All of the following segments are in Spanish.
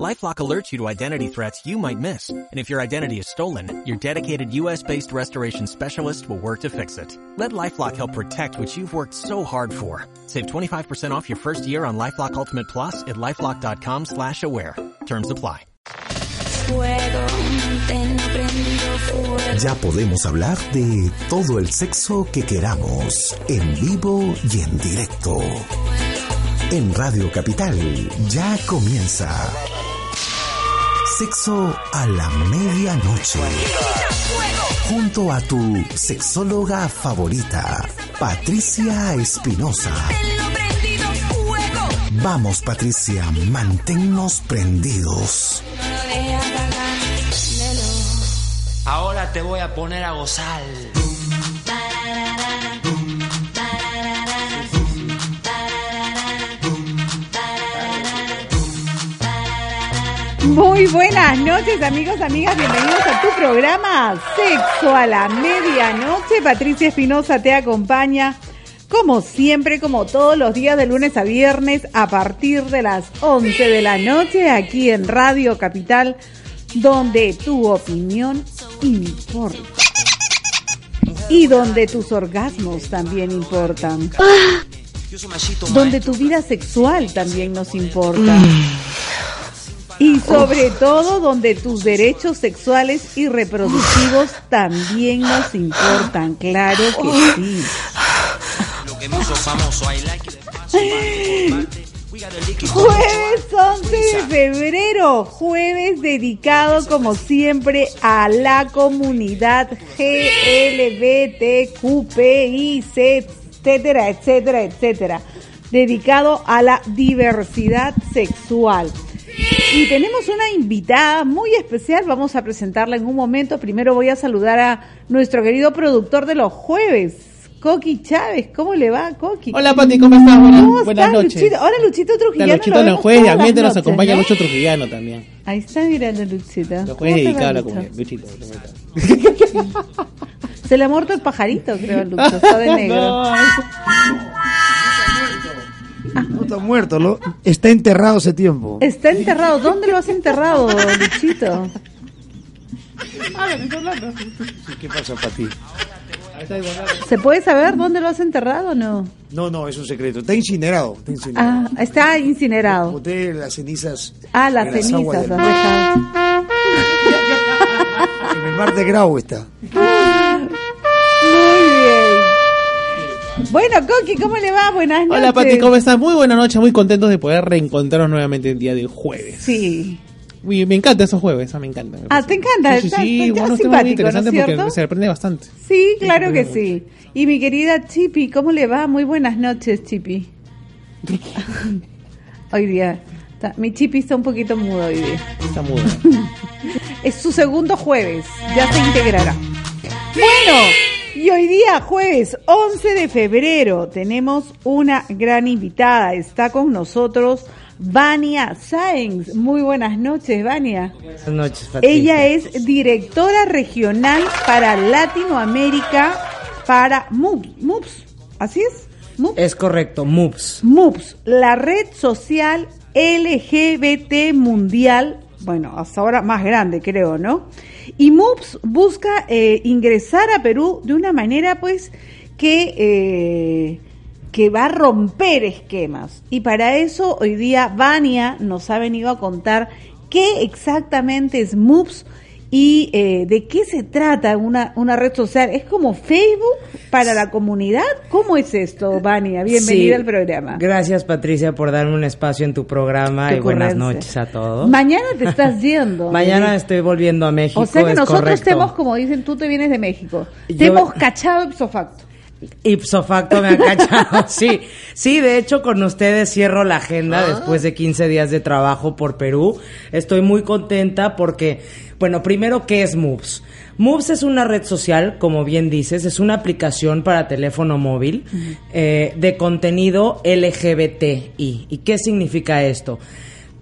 LifeLock alerts you to identity threats you might miss. And if your identity is stolen, your dedicated US-based restoration specialist will work to fix it. Let LifeLock help protect what you've worked so hard for. Save 25% off your first year on LifeLock Ultimate Plus at LifeLock.com slash aware. Terms apply. Ya podemos hablar de todo el sexo que queramos, en vivo y en directo. En Radio Capital ya comienza Sexo a la medianoche. Junto a tu sexóloga favorita, Patricia Espinosa. Vamos, Patricia, manténnos prendidos. Ahora te voy a poner a gozar. Muy buenas noches amigos, amigas, bienvenidos a tu programa Sexo a la Medianoche. Patricia Espinosa te acompaña como siempre, como todos los días de lunes a viernes a partir de las 11 de la noche aquí en Radio Capital, donde tu opinión importa. Y donde tus orgasmos también importan. Donde tu vida sexual también nos importa. Y sobre todo donde tus derechos sexuales y reproductivos también nos importan, claro que sí. Jueves 11 de febrero, jueves dedicado como siempre a la comunidad GLBTQPIC, etcétera, etcétera, etcétera, dedicado a la diversidad sexual. Y tenemos una invitada muy especial, vamos a presentarla en un momento. Primero voy a saludar a nuestro querido productor de los jueves, Coqui Chávez. ¿Cómo le va, Coqui? Hola, Pati, ¿cómo estás? Buenas, ¿Cómo buenas estás, noches. Luchito? Ahora Luchito Trujillano. Luchito lo en los vemos jueves, todas también te las nos acompaña noches, Lucho Trujillano también. Ahí está mirando Luchito. Los ¿Cómo jueves dedicado a la comunidad. Luchito. Se le ha muerto el pajarito, creo, Lucho. Está de negro. No, No está muerto, ¿no? Está enterrado hace tiempo. Está enterrado. ¿Dónde lo has enterrado, Luchito? ¿Qué pasa para ti? ¿Se puede saber dónde lo has enterrado o no? No, no, es un secreto. Está incinerado. Está incinerado. Ah, está incinerado. Boté las cenizas. Ah, las en cenizas. del-. En el mar de Grau está. Bueno, Coqui, ¿cómo le va? Buenas noches. Hola, Pati, ¿cómo estás? Muy buenas noches, muy contentos de poder reencontrarnos nuevamente el día de jueves. Sí. Uy, me encanta esos jueves, ah, me encanta. me Ah. ¿te encanta? Sí, sí, bueno, simpático, muy interesante ¿no es porque se aprende bastante. Sí, claro Sí, que sí. Y mi querida Chipi, ¿cómo le va? Muy buenas noches, Chipi. hoy día. está- mi Chipi está un poquito mudo hoy día. Está muda. Es su segundo jueves, ya se integrará. Bueno, y hoy día, jueves 11 de febrero, tenemos una gran invitada. Está con nosotros Vania Sáenz. Muy buenas noches, Vania. Buenas noches, Patricia. Ella es directora regional para Latinoamérica para MUPS. MUPS, ¿así es? MUPS. Es correcto, MUPS. MUPS, la red social LGBT mundial, bueno, hasta ahora más grande creo, ¿no? Y MUPS busca eh, ingresar a Perú de una manera pues que, eh, que va a romper esquemas. Y para eso hoy día Vania nos ha venido a contar qué exactamente es MUPS y eh, de qué se trata una, una red social. ¿Es como Facebook para la comunidad? ¿Cómo es esto, Vania? Bienvenida Sí. al programa. Gracias, Patricia, por darme un espacio en tu programa Qué y buenas noches a todos. Mañana te estás yendo. Mañana estoy volviendo a México. O sea que es nosotros correcto. te hemos, como dicen, tú te vienes de México. Te Yo- hemos cachado ipso facto. Ipso facto me han cachado. sí, sí, de hecho con ustedes cierro la agenda Ah. después de 15 días de trabajo por Perú. Estoy muy contenta porque, bueno, primero, ¿qué es Moves? Moves es una red social, como bien dices, es una aplicación para teléfono móvil eh, de contenido LGBTI. ¿Y qué significa esto?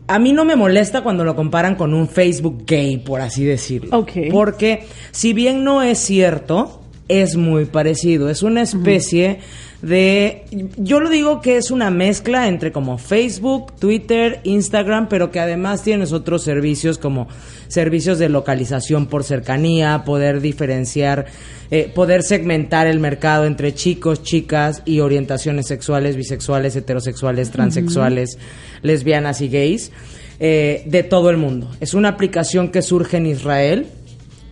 a mí no me molesta cuando lo comparan con un Facebook gay, por así decirlo. Ok. Porque si bien no es cierto, es muy parecido. Es una especie de... Yo lo digo que es una mezcla entre como Facebook, Twitter, Instagram, pero que además tienes otros servicios como servicios de localización por cercanía, poder diferenciar, eh, poder segmentar el mercado entre chicos, chicas y orientaciones sexuales, bisexuales, heterosexuales, transexuales, lesbianas y gays, eh, de todo el mundo. Es una aplicación que surge en Israel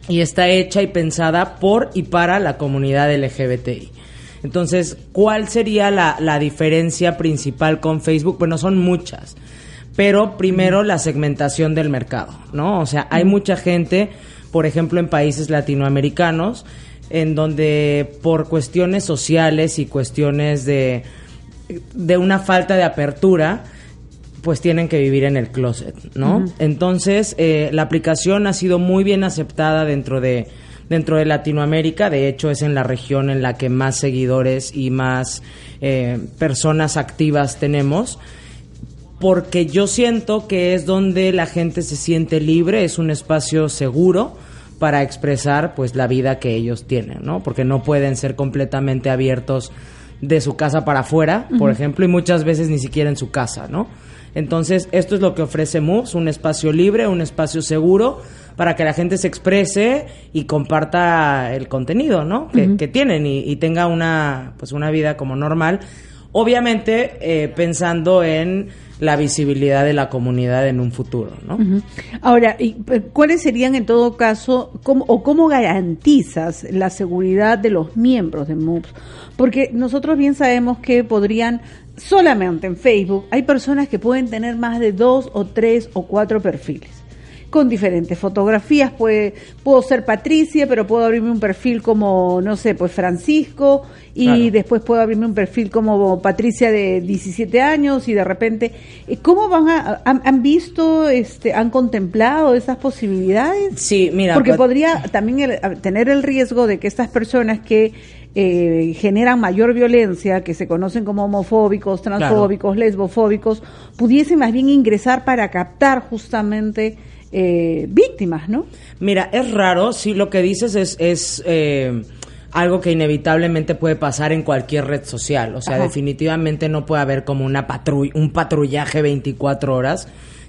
y está hecha y pensada por y para la comunidad LGBTI. Entonces, ¿cuál sería la, la diferencia principal con Facebook? Bueno, son muchas. Pero primero la segmentación del mercado, ¿no? O sea, hay mucha gente, por ejemplo, en países latinoamericanos, en donde por cuestiones sociales y cuestiones de, de una falta de apertura, pues tienen que vivir en el closet, ¿no? Entonces, eh, la aplicación ha sido muy bien aceptada dentro de, dentro de Latinoamérica. De hecho, es en la región en la que más seguidores y más eh, personas activas tenemos. Porque yo siento que es donde la gente se siente libre, es un espacio seguro para expresar pues la vida que ellos tienen, ¿no? Porque no pueden ser completamente abiertos de su casa para afuera, por ejemplo, y muchas veces ni siquiera en su casa, ¿no? Entonces, esto es lo que ofrece Moves, un espacio libre, un espacio seguro para que la gente se exprese y comparta el contenido, ¿no? Que, que tienen y, y tenga una, pues una vida como normal. Obviamente, eh, pensando en la visibilidad de la comunidad en un futuro, ¿no? Ahora, ¿y, eh, ¿cuáles serían en todo caso, cómo, o cómo garantizas la seguridad de los miembros de MOOCs? Porque nosotros bien sabemos que podrían, solamente en Facebook, hay personas que pueden tener más de dos o tres o cuatro perfiles con diferentes fotografías. Puede, puedo ser Patricia, pero puedo abrirme un perfil como, no sé, pues Francisco, y Claro. después puedo abrirme un perfil como Patricia de 17 años, y de repente, eh, ¿cómo van a, han, han visto, este, han contemplado esas posibilidades? Sí, mira, Porque podría también el- tener el riesgo de que estas personas que eh, generan mayor violencia, que se conocen como homofóbicos, transfóbicos, lesbofóbicos, pudiesen más bien ingresar para captar justamente eh, víctimas, ¿no? Mira, es raro, sí, lo que dices es, es eh, algo que inevitablemente puede pasar en cualquier red social. O sea, Ajá. definitivamente no puede haber como una patru un patrullaje 24 horas,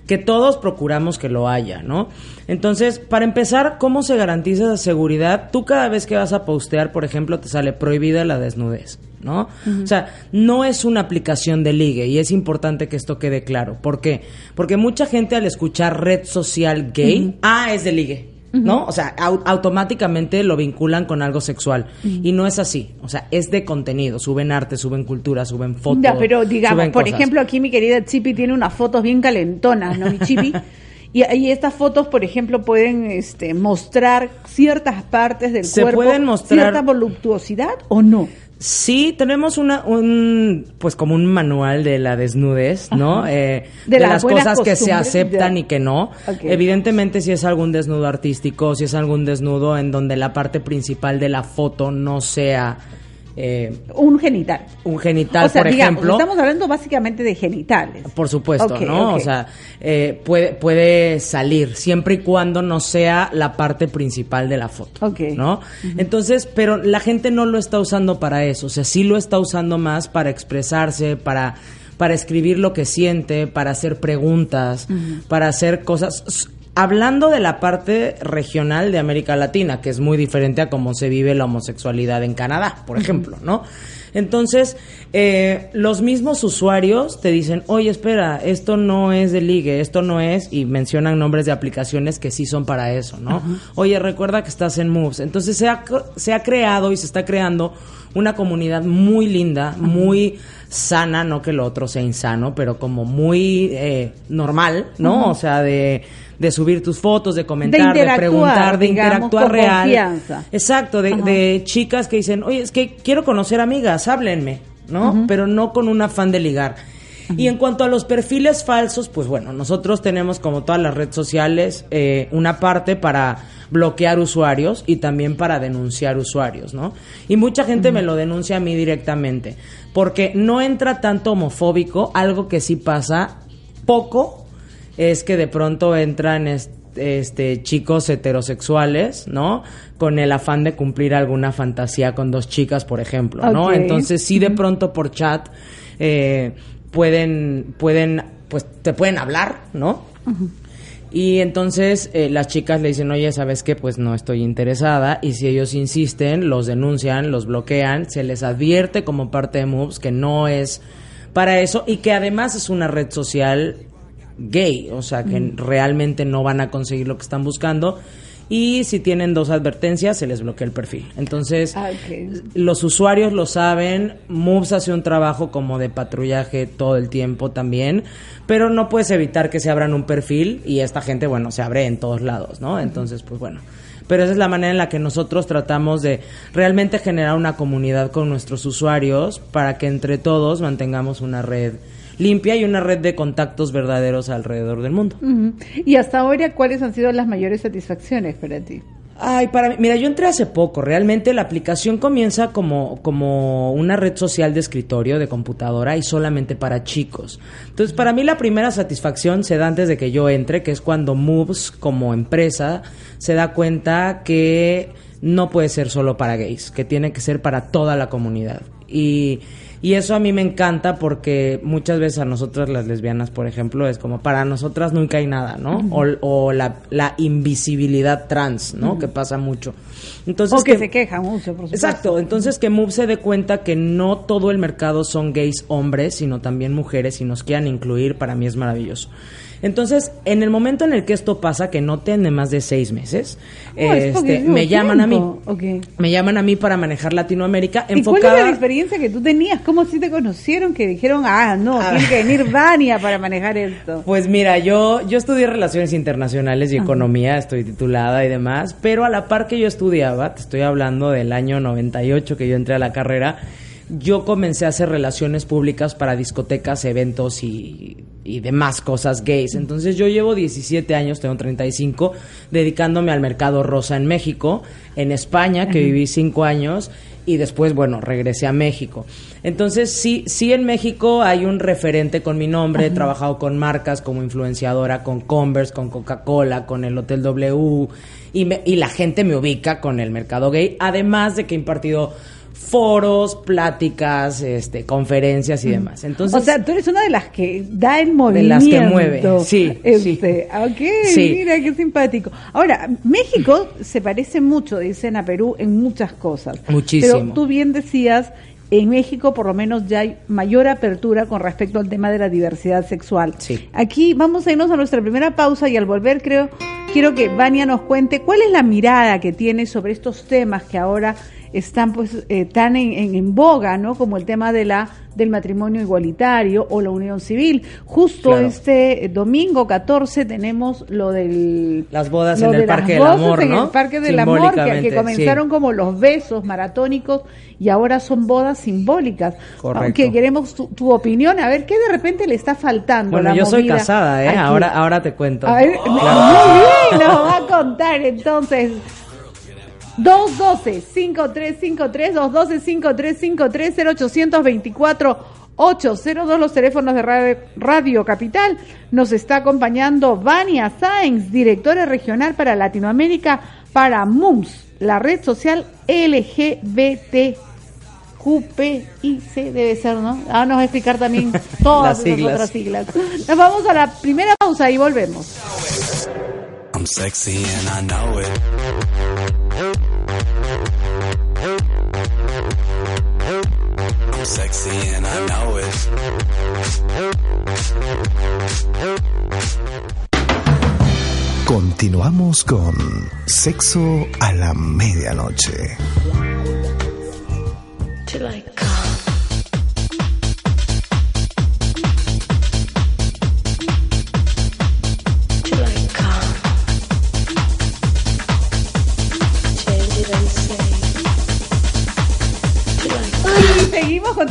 que todos procuramos que lo haya, ¿no? Entonces, para empezar, ¿cómo se garantiza esa seguridad? Tú cada vez que vas a postear, por ejemplo, te sale prohibida la desnudez, ¿no? O sea, no es una aplicación de ligue y es importante que esto quede claro. ¿Por qué? Porque mucha gente al escuchar red social gay, ah, es de ligue. ¿No? O sea, au- automáticamente lo vinculan con algo sexual. Y no es así. O sea, es de contenido. Suben arte, suben cultura, suben fotos. Ya, pero digamos, por cosas. ejemplo, aquí mi querida Chipi tiene unas fotos bien calentonas, ¿no, mi Chipi? Y, y estas fotos, por ejemplo, pueden este, mostrar ciertas partes del Se cuerpo, pueden mostrar- cierta voluptuosidad o no. Sí, tenemos una, un, pues como un manual de la desnudez, ¿no? Eh, De de, las cosas que se aceptan y que no. Evidentemente, si es algún desnudo artístico, si es algún desnudo en donde la parte principal de la foto no sea eh, Un genital. un genital, o sea, por digamos, ejemplo. estamos hablando básicamente de genitales. Por supuesto, ¿no? O sea, eh, puede, puede salir siempre y cuando no sea la parte principal de la foto, Ok. ¿no? Entonces, pero la gente no lo está usando para eso, o sea, sí lo está usando más para expresarse, para para escribir lo que siente, para hacer preguntas, para hacer cosas. Hablando de la parte regional de América Latina, que es muy diferente a cómo se vive la homosexualidad en Canadá, por ejemplo, ¿no? Entonces, eh, los mismos usuarios te dicen, oye, espera, esto no es de ligue, esto no es, y mencionan nombres de aplicaciones que sí son para eso, ¿no? Oye, recuerda que estás en Moves. Entonces, se ha, se ha creado y se está creando una comunidad muy linda, muy sana, no que lo otro sea insano, pero como muy eh, normal, ¿no? O sea, de, de subir tus fotos, de comentar, de, preguntar, de digamos, interactuar con real. confianza. Exacto, de, de chicas que dicen, oye, es que quiero conocer amigas, háblenme, ¿no? Pero no con un afán de ligar. Y en cuanto a los perfiles falsos, pues bueno, nosotros tenemos como todas las redes sociales eh, una parte para bloquear usuarios y también para denunciar usuarios, ¿no? Y mucha gente me lo denuncia a mí directamente, porque no entra tanto homofóbico, algo que sí pasa poco, es que de pronto entran est- este chicos heterosexuales, ¿no? Con el afán de cumplir alguna fantasía con dos chicas, por ejemplo, ¿no? Entonces sí de pronto por chat eh, pueden pueden pues te pueden hablar, ¿no? Y entonces eh, las chicas le dicen, oye, ¿sabes qué? Pues no estoy interesada. Y si ellos insisten, los denuncian, los bloquean, se les advierte como parte de Moves que no es para eso y que además es una red social gay, o sea, que realmente no van a conseguir lo que están buscando. Y si tienen dos advertencias, se les bloquea el perfil. Entonces, Ah, los usuarios lo saben, Moves hace un trabajo como de patrullaje todo el tiempo también, pero no puedes evitar que se abran un perfil y esta gente, bueno, se abre en todos lados, ¿no? Entonces, pues bueno. Pero esa es la manera en la que nosotros tratamos de realmente generar una comunidad con nuestros usuarios para que entre todos mantengamos una red limpia y una red de contactos verdaderos alrededor del mundo. Y hasta ahora, ¿cuáles han sido las mayores satisfacciones para ti? Ay, para mí, mira, yo entré hace poco. Realmente la aplicación comienza como, como una red social de escritorio, de computadora y solamente para chicos. Entonces, para mí la primera satisfacción se da antes de que yo entre, que es cuando Moves como empresa se da cuenta que no puede ser solo para gays, que tiene que ser para toda la comunidad. Y, y eso a mí me encanta porque muchas veces a nosotras las lesbianas, por ejemplo, es como para nosotras nunca hay nada, ¿no? O, o la, la invisibilidad trans, ¿no? Que pasa mucho. Entonces o que que- se quejan mucho, por supuesto. Exacto, entonces que Move se dé cuenta que no todo el mercado son gays hombres, sino también mujeres y nos quieran incluir, para mí es maravilloso. Entonces, en el momento en el que esto pasa, que no tiene más de seis meses, Oh, es este, me llaman a mí. tiempo. Ok. Me llaman a mí para manejar Latinoamérica ¿Y cuál era la experiencia que tú tenías? ¿Cómo así te conocieron? Que dijeron, ah, no, Ah. tiene que venir Vania para manejar esto. Pues mira, yo, yo estudié Relaciones Internacionales y Economía, estoy titulada y demás, pero a la par que yo estudiaba, te estoy hablando del año 98 que yo entré a la carrera, yo comencé a hacer relaciones públicas para discotecas, eventos y, y demás cosas gays. Entonces yo llevo 17 años, tengo 35, dedicándome al mercado rosa en México, en España, que viví 5 años, y después, bueno, regresé a México. Entonces, sí, sí en México hay un referente con mi nombre, he trabajado con marcas como influenciadora, con Converse, con Coca-Cola, con el Hotel W, y, me- y la gente me ubica con el mercado gay, además de que he impartido foros, pláticas, este, conferencias y demás. Entonces, o sea, tú eres una de las que da el De movimiento. las que mueve, sí, Este, sí. Ok, Sí. mira qué simpático. Ahora, México se parece mucho, dicen, a Perú en muchas cosas. Muchísimo. Pero tú bien decías, en México por lo menos ya hay mayor apertura con respecto al tema de la diversidad sexual. Sí. Aquí vamos a irnos a nuestra primera pausa y al volver creo, quiero que Vania nos cuente cuál es la mirada que tiene sobre estos temas que ahora están pues eh, tan en, en- en boga, ¿no? Como el tema de la del matrimonio igualitario o la unión civil. Justo Claro. este eh, domingo 14 tenemos lo del Las bodas en el Parque del bodas Amor, en ¿no? el Parque del Amor que, comenzaron sí. como los besos maratónicos y ahora son bodas simbólicas. Correcto. Aunque queremos tu, tu opinión, a ver qué de repente le está faltando. bueno, la yo soy casada, ¿eh? aquí? Ahora, ahora te cuento. A ver, muy bien, nos va a contar entonces. 212-5353, 212-5353, 0824-802, los teléfonos de radio, Radio Capital. Nos está acompañando Vania Sáenz, directora regional para Latinoamérica para MUMS, la red social LGBT. QPIC debe ser, ¿no? Ahora nos va a explicar también todas Las siglas. otras siglas. Nos vamos a la primera pausa y volvemos. I'm sexy and I know it. Sexy and I know it. Continuamos con Sexo a la Medianoche. till I come.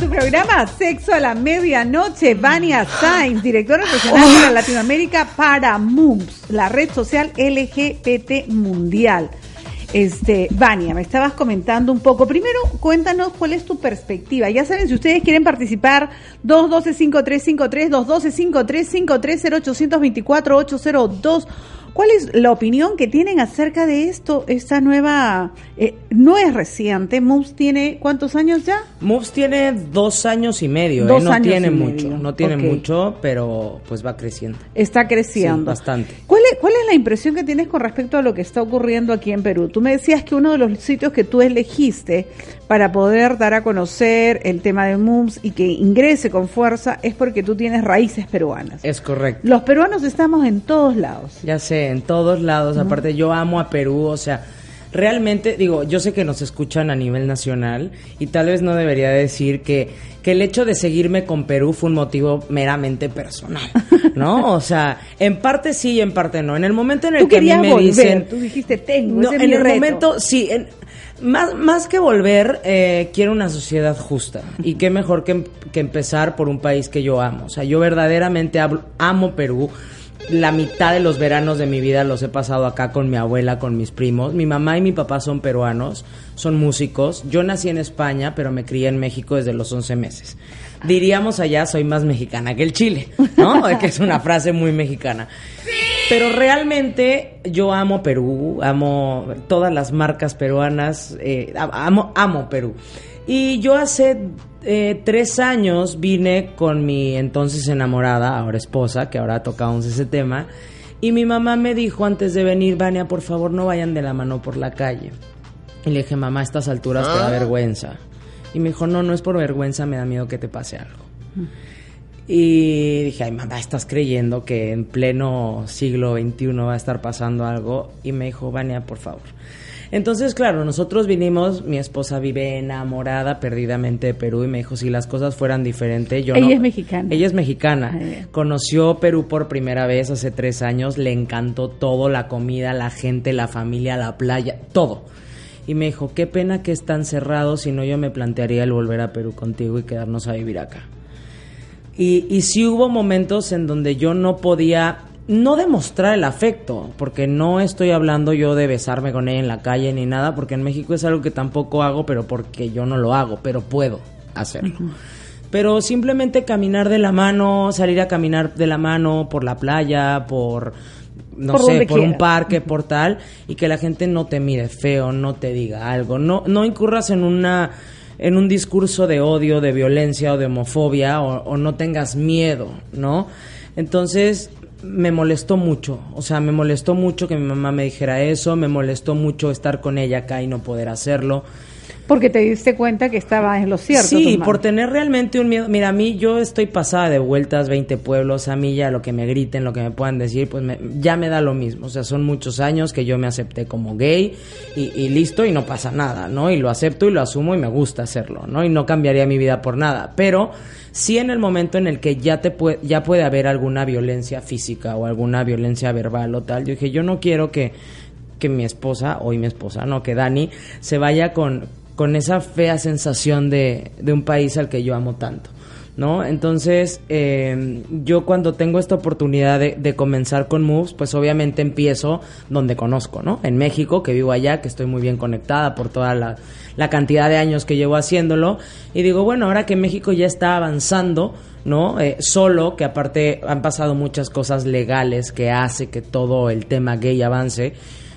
Programa Sexo a la Medianoche. Vania Sainz, directora regional para Latinoamérica para MUMS, la red social LGBT mundial. Este, Vania, me estabas comentando un poco. Primero, cuéntanos cuál es tu perspectiva. Ya saben, si ustedes quieren participar, 212-5353, 212-5353, 0824-802. ¿Cuál es la opinión que tienen acerca de esto? Esta nueva, eh, no es reciente, Moves tiene, ¿cuántos años ya? Moves tiene dos años y medio, ¿eh? Dos no años tiene y mucho, medio. no tiene mucho, pero pues va creciendo. Está creciendo. Sí, bastante. ¿Cuál es, ¿Cuál es la impresión que tienes con respecto a lo que está ocurriendo aquí en Perú? Tú me decías que uno de los sitios que tú elegiste para poder dar a conocer el tema de MUMS y que ingrese con fuerza es porque tú tienes raíces peruanas. Es correcto. Los peruanos estamos en todos lados. Ya sé, en todos lados. Aparte, yo amo a Perú, o sea, realmente, digo, yo sé que nos escuchan a nivel nacional y tal vez no debería decir que, que el hecho de seguirme con Perú fue un motivo meramente personal, ¿no? O sea, en parte sí y en parte no. En el momento en el Tú que a mí me volver, dicen... tú dijiste, tengo, No, ese es en mi el reto. momento, sí. en- más, más que volver, eh, quiero una sociedad justa. Y qué mejor que, em- que empezar por un país que yo amo. O sea, yo verdaderamente hablo- amo Perú. La mitad de los veranos de mi vida los he pasado acá con mi abuela, con mis primos. Mi mamá y mi papá son peruanos, son músicos. Yo nací en España, pero me crié en México desde los 11 meses. Diríamos allá, soy más mexicana que el Chile, ¿no? que es una frase muy mexicana. Pero realmente yo amo Perú, amo todas las marcas peruanas, eh, amo, amo Perú. Y yo hace eh, tres años vine con mi entonces enamorada, ahora esposa, que ahora tocamos ese tema, y mi mamá me dijo antes de venir, Vania, por favor no vayan de la mano por la calle. Y le dije, mamá, a estas alturas te da vergüenza. Y me dijo, no, no es por vergüenza, me da miedo que te pase algo. Y dije, ay mamá, estás creyendo que en pleno siglo XXI va a estar pasando algo. Y me dijo, Vania, por favor. Entonces, claro, nosotros vinimos, mi esposa vive enamorada perdidamente de Perú y me dijo, si las cosas fueran diferentes, yo Ella no- es mexicana. Ella es mexicana. Ah. Conoció Perú por primera vez hace tres años, le encantó todo, la comida, la gente, la familia, la playa, todo. Y me dijo, qué pena que están cerrados, si no yo me plantearía el volver a Perú contigo y quedarnos a vivir acá. Y, y sí hubo momentos en donde yo no podía, no demostrar el afecto, porque no estoy hablando yo de besarme con ella en la calle ni nada, porque en México es algo que tampoco hago, pero porque yo no lo hago, pero puedo hacerlo. Pero simplemente caminar de la mano, salir a caminar de la mano por la playa, por no Por sé, por un parque, por tal, y que la gente no te mire feo, no te diga algo, no, no incurras en una en un discurso de odio, de violencia o de homofobia, o, o no tengas miedo, ¿no? Entonces me molestó mucho, o sea, me molestó mucho que mi mamá me dijera eso, me molestó mucho estar con ella acá y no poder hacerlo. Porque te diste cuenta que estaba en lo cierto. Sí, por tener realmente un miedo. Mira, a mí yo estoy pasada de vueltas 20 pueblos, a mí ya lo que me griten, lo que me puedan decir, pues me- ya me da lo mismo. O sea, son muchos años que yo me acepté como gay y, y listo y no pasa nada, ¿no? Y lo acepto y lo asumo y me gusta hacerlo, ¿no? Y no cambiaría mi vida por nada. Pero sí en el momento en el que ya, te puede, ya puede haber alguna violencia física o alguna violencia verbal o tal, yo dije, yo no quiero que que mi esposa, hoy mi esposa, no, que Dani se vaya con, con esa fea sensación de, de un país al que yo amo tanto. ¿No? Entonces, eh, yo cuando tengo esta oportunidad de, de comenzar con Moves, pues obviamente empiezo donde conozco, ¿no? En México, que vivo allá, que estoy muy bien conectada por toda la, la cantidad de años que llevo haciéndolo. Y digo, bueno, ahora que México ya está avanzando, ¿no? Eh, solo, que aparte han pasado muchas cosas legales que hace que todo el tema gay avance.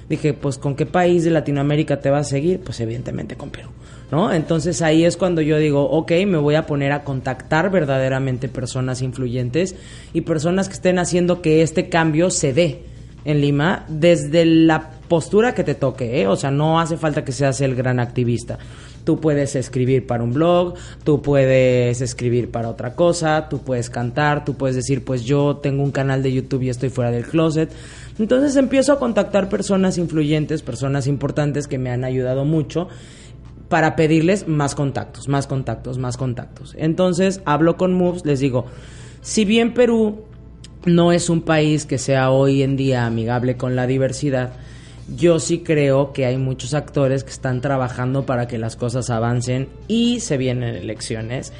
Dije, pues ¿con qué país de Latinoamérica te vas a seguir? Pues evidentemente con Perú, ¿no? Entonces ahí es cuando yo digo, ok, me voy a poner a contactar verdaderamente personas influyentes y personas que estén haciendo que este cambio se dé en Lima desde la postura que te toque, ¿eh? O sea, no hace falta que seas el gran activista. Tú puedes escribir para un blog, tú puedes escribir para otra cosa, tú puedes cantar, tú puedes decir, pues yo tengo un canal de YouTube y estoy fuera del closet. Entonces empiezo a contactar personas influyentes, personas importantes que me han ayudado mucho para pedirles más contactos, más contactos, más contactos. Entonces hablo con Moves, les digo, si bien Perú no es un país que sea hoy en día amigable con la diversidad, yo sí creo que hay muchos actores que están trabajando para que las cosas avancen y se vienen elecciones.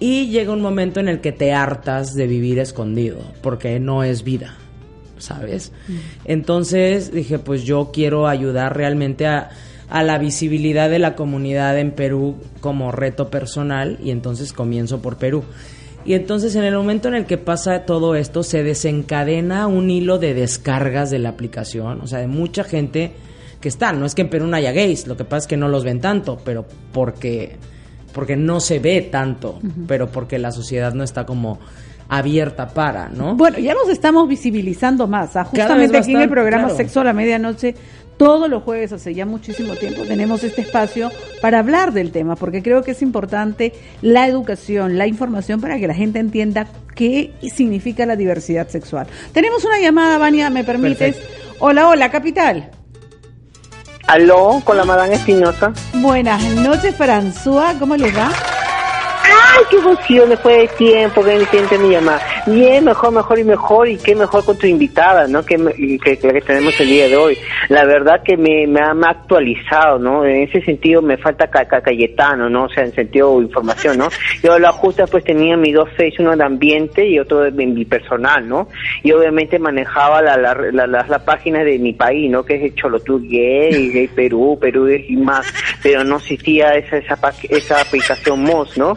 Y llega un momento en el que te hartas de vivir escondido, porque no es vida. ¿Sabes? Entonces dije, pues yo quiero ayudar realmente a, a la visibilidad de la comunidad en Perú como reto personal y entonces comienzo por Perú. Y entonces en el momento en el que pasa todo esto se desencadena un hilo de descargas de la aplicación, o sea, de mucha gente que está, no es que en Perú no haya gays, lo que pasa es que no los ven tanto, pero porque porque no se ve tanto, pero porque la sociedad no está como abierta para, ¿no? Bueno, ya nos estamos visibilizando más. ah, Justamente aquí en el programa claro. Sexo a la Medianoche, todos los jueves, hace ya muchísimo tiempo, tenemos este espacio para hablar del tema, porque creo que es importante la educación, la información para que la gente entienda qué significa la diversidad sexual. Tenemos una llamada, Vania, ¿me permites? Hola, hola, capital. Aló, con la Madame Espinosa. Buenas noches, François, ¿cómo les va? ¡Ay, qué emoción! Después de tiempo que me siente mi llamada. Bien, mejor, mejor y mejor. Y qué mejor con tu invitada, ¿no? Que, que, que la que tenemos el día de hoy. La verdad que me, me, ha, actualizado, ¿no? En ese sentido me falta ca, ca- Cayetano, ¿no? O sea, en sentido información, ¿no? Yo la justa pues tenía mis dos face, uno de ambiente y otro de mi personal, ¿no? Y obviamente manejaba la, la, la, la, la página de mi país, ¿no? Que es Cholotú Gay, Gay Perú, Perú y más. Pero no existía esa, esa, esa aplicación MOS, ¿no?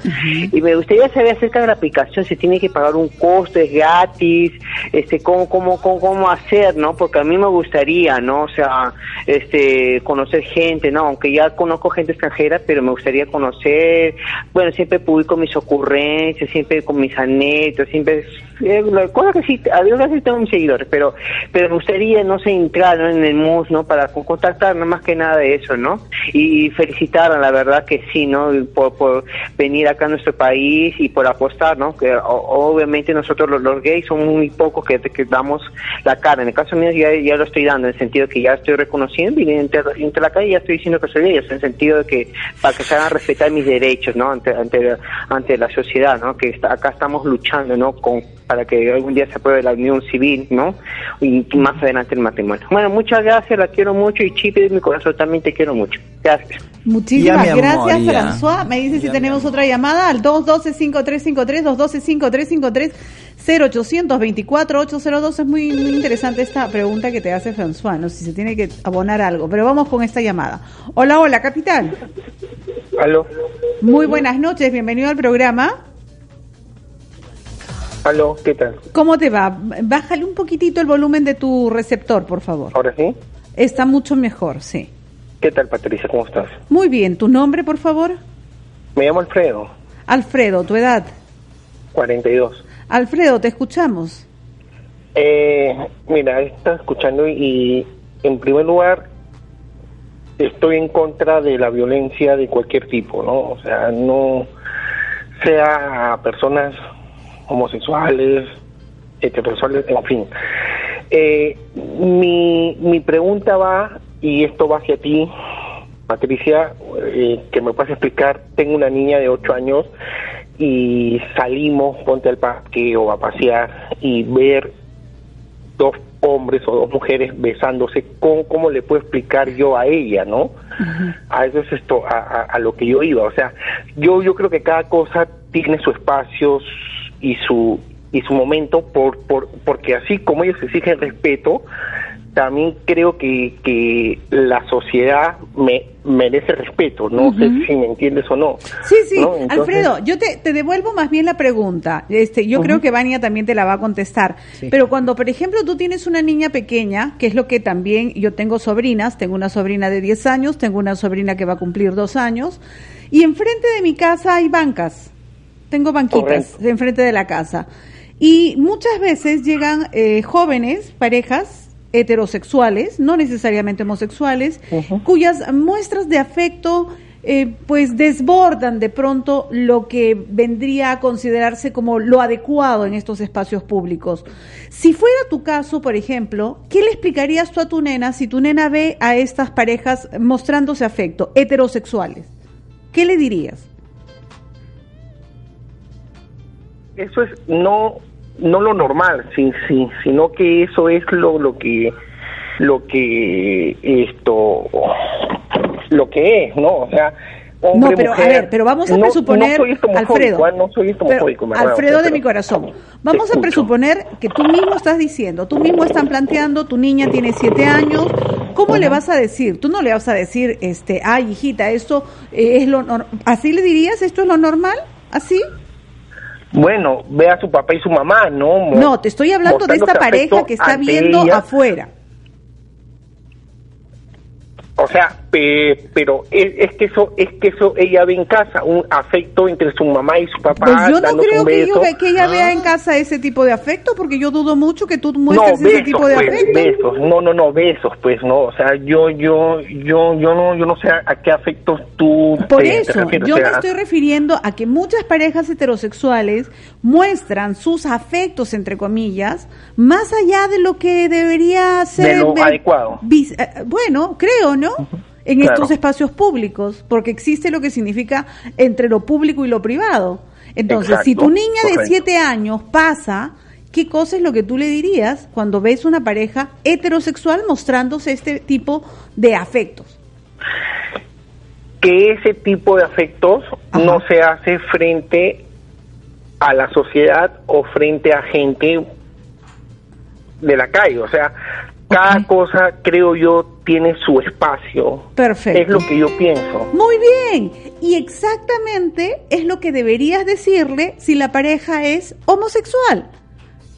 Y me gustaría saber acerca de la aplicación, si tiene que pagar un costo, es gratis, este, cómo, cómo, cómo, cómo hacer, ¿no? Porque a mí me gustaría, ¿no? O sea, este, conocer gente, ¿no? Aunque ya conozco gente extranjera, pero me gustaría conocer, bueno, siempre publico mis ocurrencias, siempre con mis anécdotas, siempre, eh, cosa que sí, a Dios gracias tengo mis seguidores, pero, pero me gustaría, no sé, entrar en el MUS, ¿no? Para con- contactar, no más que nada de eso, ¿no? Y, felicitar, la verdad que sí, ¿no? Por, por venir acá a nuestro país y por apostar, ¿no? Que obviamente nosotros los, los gays somos muy pocos que, que damos la cara. En el caso mío ya, ya lo estoy dando, en el sentido que ya estoy reconociendo y entre, entre la calle ya estoy diciendo que soy gay, en el sentido de que para que se hagan respetar mis derechos, ¿no? Ante, ante, ante la sociedad, ¿no? Que está- acá estamos luchando, ¿no? Con, para que algún día se apruebe la unión civil, ¿no? Y más adelante el matrimonio. Bueno, muchas gracias, la quiero mucho y Chipe de mi corazón también te quiero mucho. Gracias. Muchísimas Ya, gracias. François. Me dice si tenemos otra llamada al 212-5353, 212-5353, 0824-802. Es muy, muy interesante esta pregunta que te hace François, no si se tiene que abonar algo, pero vamos con esta llamada. Hola, hola, capitán. Aló, Muy buenas noches, bienvenido al programa. aló, ¿qué tal? ¿Cómo te va? Bájale un poquitito el volumen de tu receptor, por favor. Ahora sí. Está mucho mejor, sí. ¿Qué tal, Patricia? ¿Cómo estás? Muy bien, ¿tu nombre, por favor? Me llamo Alfredo, Alfredo, tu edad. 42. Alfredo, te escuchamos. Eh, mira, estás escuchando y en primer lugar estoy en contra de la violencia de cualquier tipo, ¿no? O sea, no sea personas homosexuales, heterosexuales, en fin. Eh, mi, mi pregunta va, y esto va hacia ti, Patricia, eh, que me puedas explicar, tengo una niña de 8 años y salimos, ponte al parque o a pasear y ver dos hombres o dos mujeres besándose, ¿cómo, cómo le puedo explicar yo a ella, no? A eso es esto, a, a- a lo que yo iba. O sea, yo, yo creo que cada cosa tiene su espacio y su y su momento, por, por, porque así como ellos exigen respeto, también creo que, que la sociedad me, merece respeto. No sé si me entiendes o no. Sí, sí, ¿no? Entonces- Alfredo, yo te, te devuelvo más bien la pregunta. Este, yo creo que Vania también te la va a contestar. Pero cuando, por ejemplo, tú tienes una niña pequeña, que es lo que también yo tengo sobrinas, tengo una sobrina de 10 años, tengo una sobrina que va a cumplir dos años, y enfrente de mi casa hay bancas. Tengo banquitas Correcto. enfrente de la casa. Y muchas veces llegan eh, jóvenes, parejas heterosexuales, no necesariamente homosexuales, cuyas muestras de afecto eh, pues desbordan de pronto lo que vendría a considerarse como lo adecuado en estos espacios públicos. Si fuera tu caso, por ejemplo, ¿qué le explicarías tú a tu nena si tu nena ve a estas parejas mostrándose afecto, heterosexuales? ¿Qué le dirías? eso es no no lo normal sí, sí, sino que eso es lo, lo que lo que esto lo que es no o sea hombre, no, pero a ver, pero vamos a No- presuponer, no Alfredo, ¿ah? no soy estomofóbico, pero, me Alfredo de pero- mi corazón, vamos a escucho. presuponer que tú mismo estás diciendo, tú mismo están planteando, tu niña tiene siete años, ¿cómo le vas a decir? Tú no le vas a decir, este, ay, hijita, esto eh, es lo, así le dirías, esto es lo normal, así. Bueno, ve a su papá y su mamá, ¿no? No, te estoy hablando de esta pareja que está viendo ella. afuera. O sea, pe- pero es, es que eso es que eso ella ve en casa un afecto entre su mamá y su papá. Pues yo no creo que, yo que ella vea en casa ese tipo de afecto, porque yo dudo mucho que tú muestres no, ese tipo de pues, afecto. besos. No, no, no, besos, pues no. O sea, yo, yo, yo, yo no, yo no sé a, a qué afectos tú Por te- te eso, refieres, yo o me estoy refiriendo a que muchas parejas heterosexuales muestran sus afectos, entre comillas, más allá de lo que debería ser... De lo ver- adecuado. eh, bueno, creo, ¿no? En Claro. estos espacios públicos, porque existe lo que significa entre lo público y lo privado. Entonces, si tu niña de correcto. siete años pasa, ¿qué cosa es lo que tú le dirías cuando ves una pareja heterosexual mostrándose este tipo de afectos? que ese tipo de afectos no se hace frente a la sociedad o frente a gente de la calle. O sea, cada cosa, creo yo, tiene su espacio. Perfecto. Es lo que yo pienso. Muy bien. Y exactamente es lo que deberías decirle si la pareja es homosexual.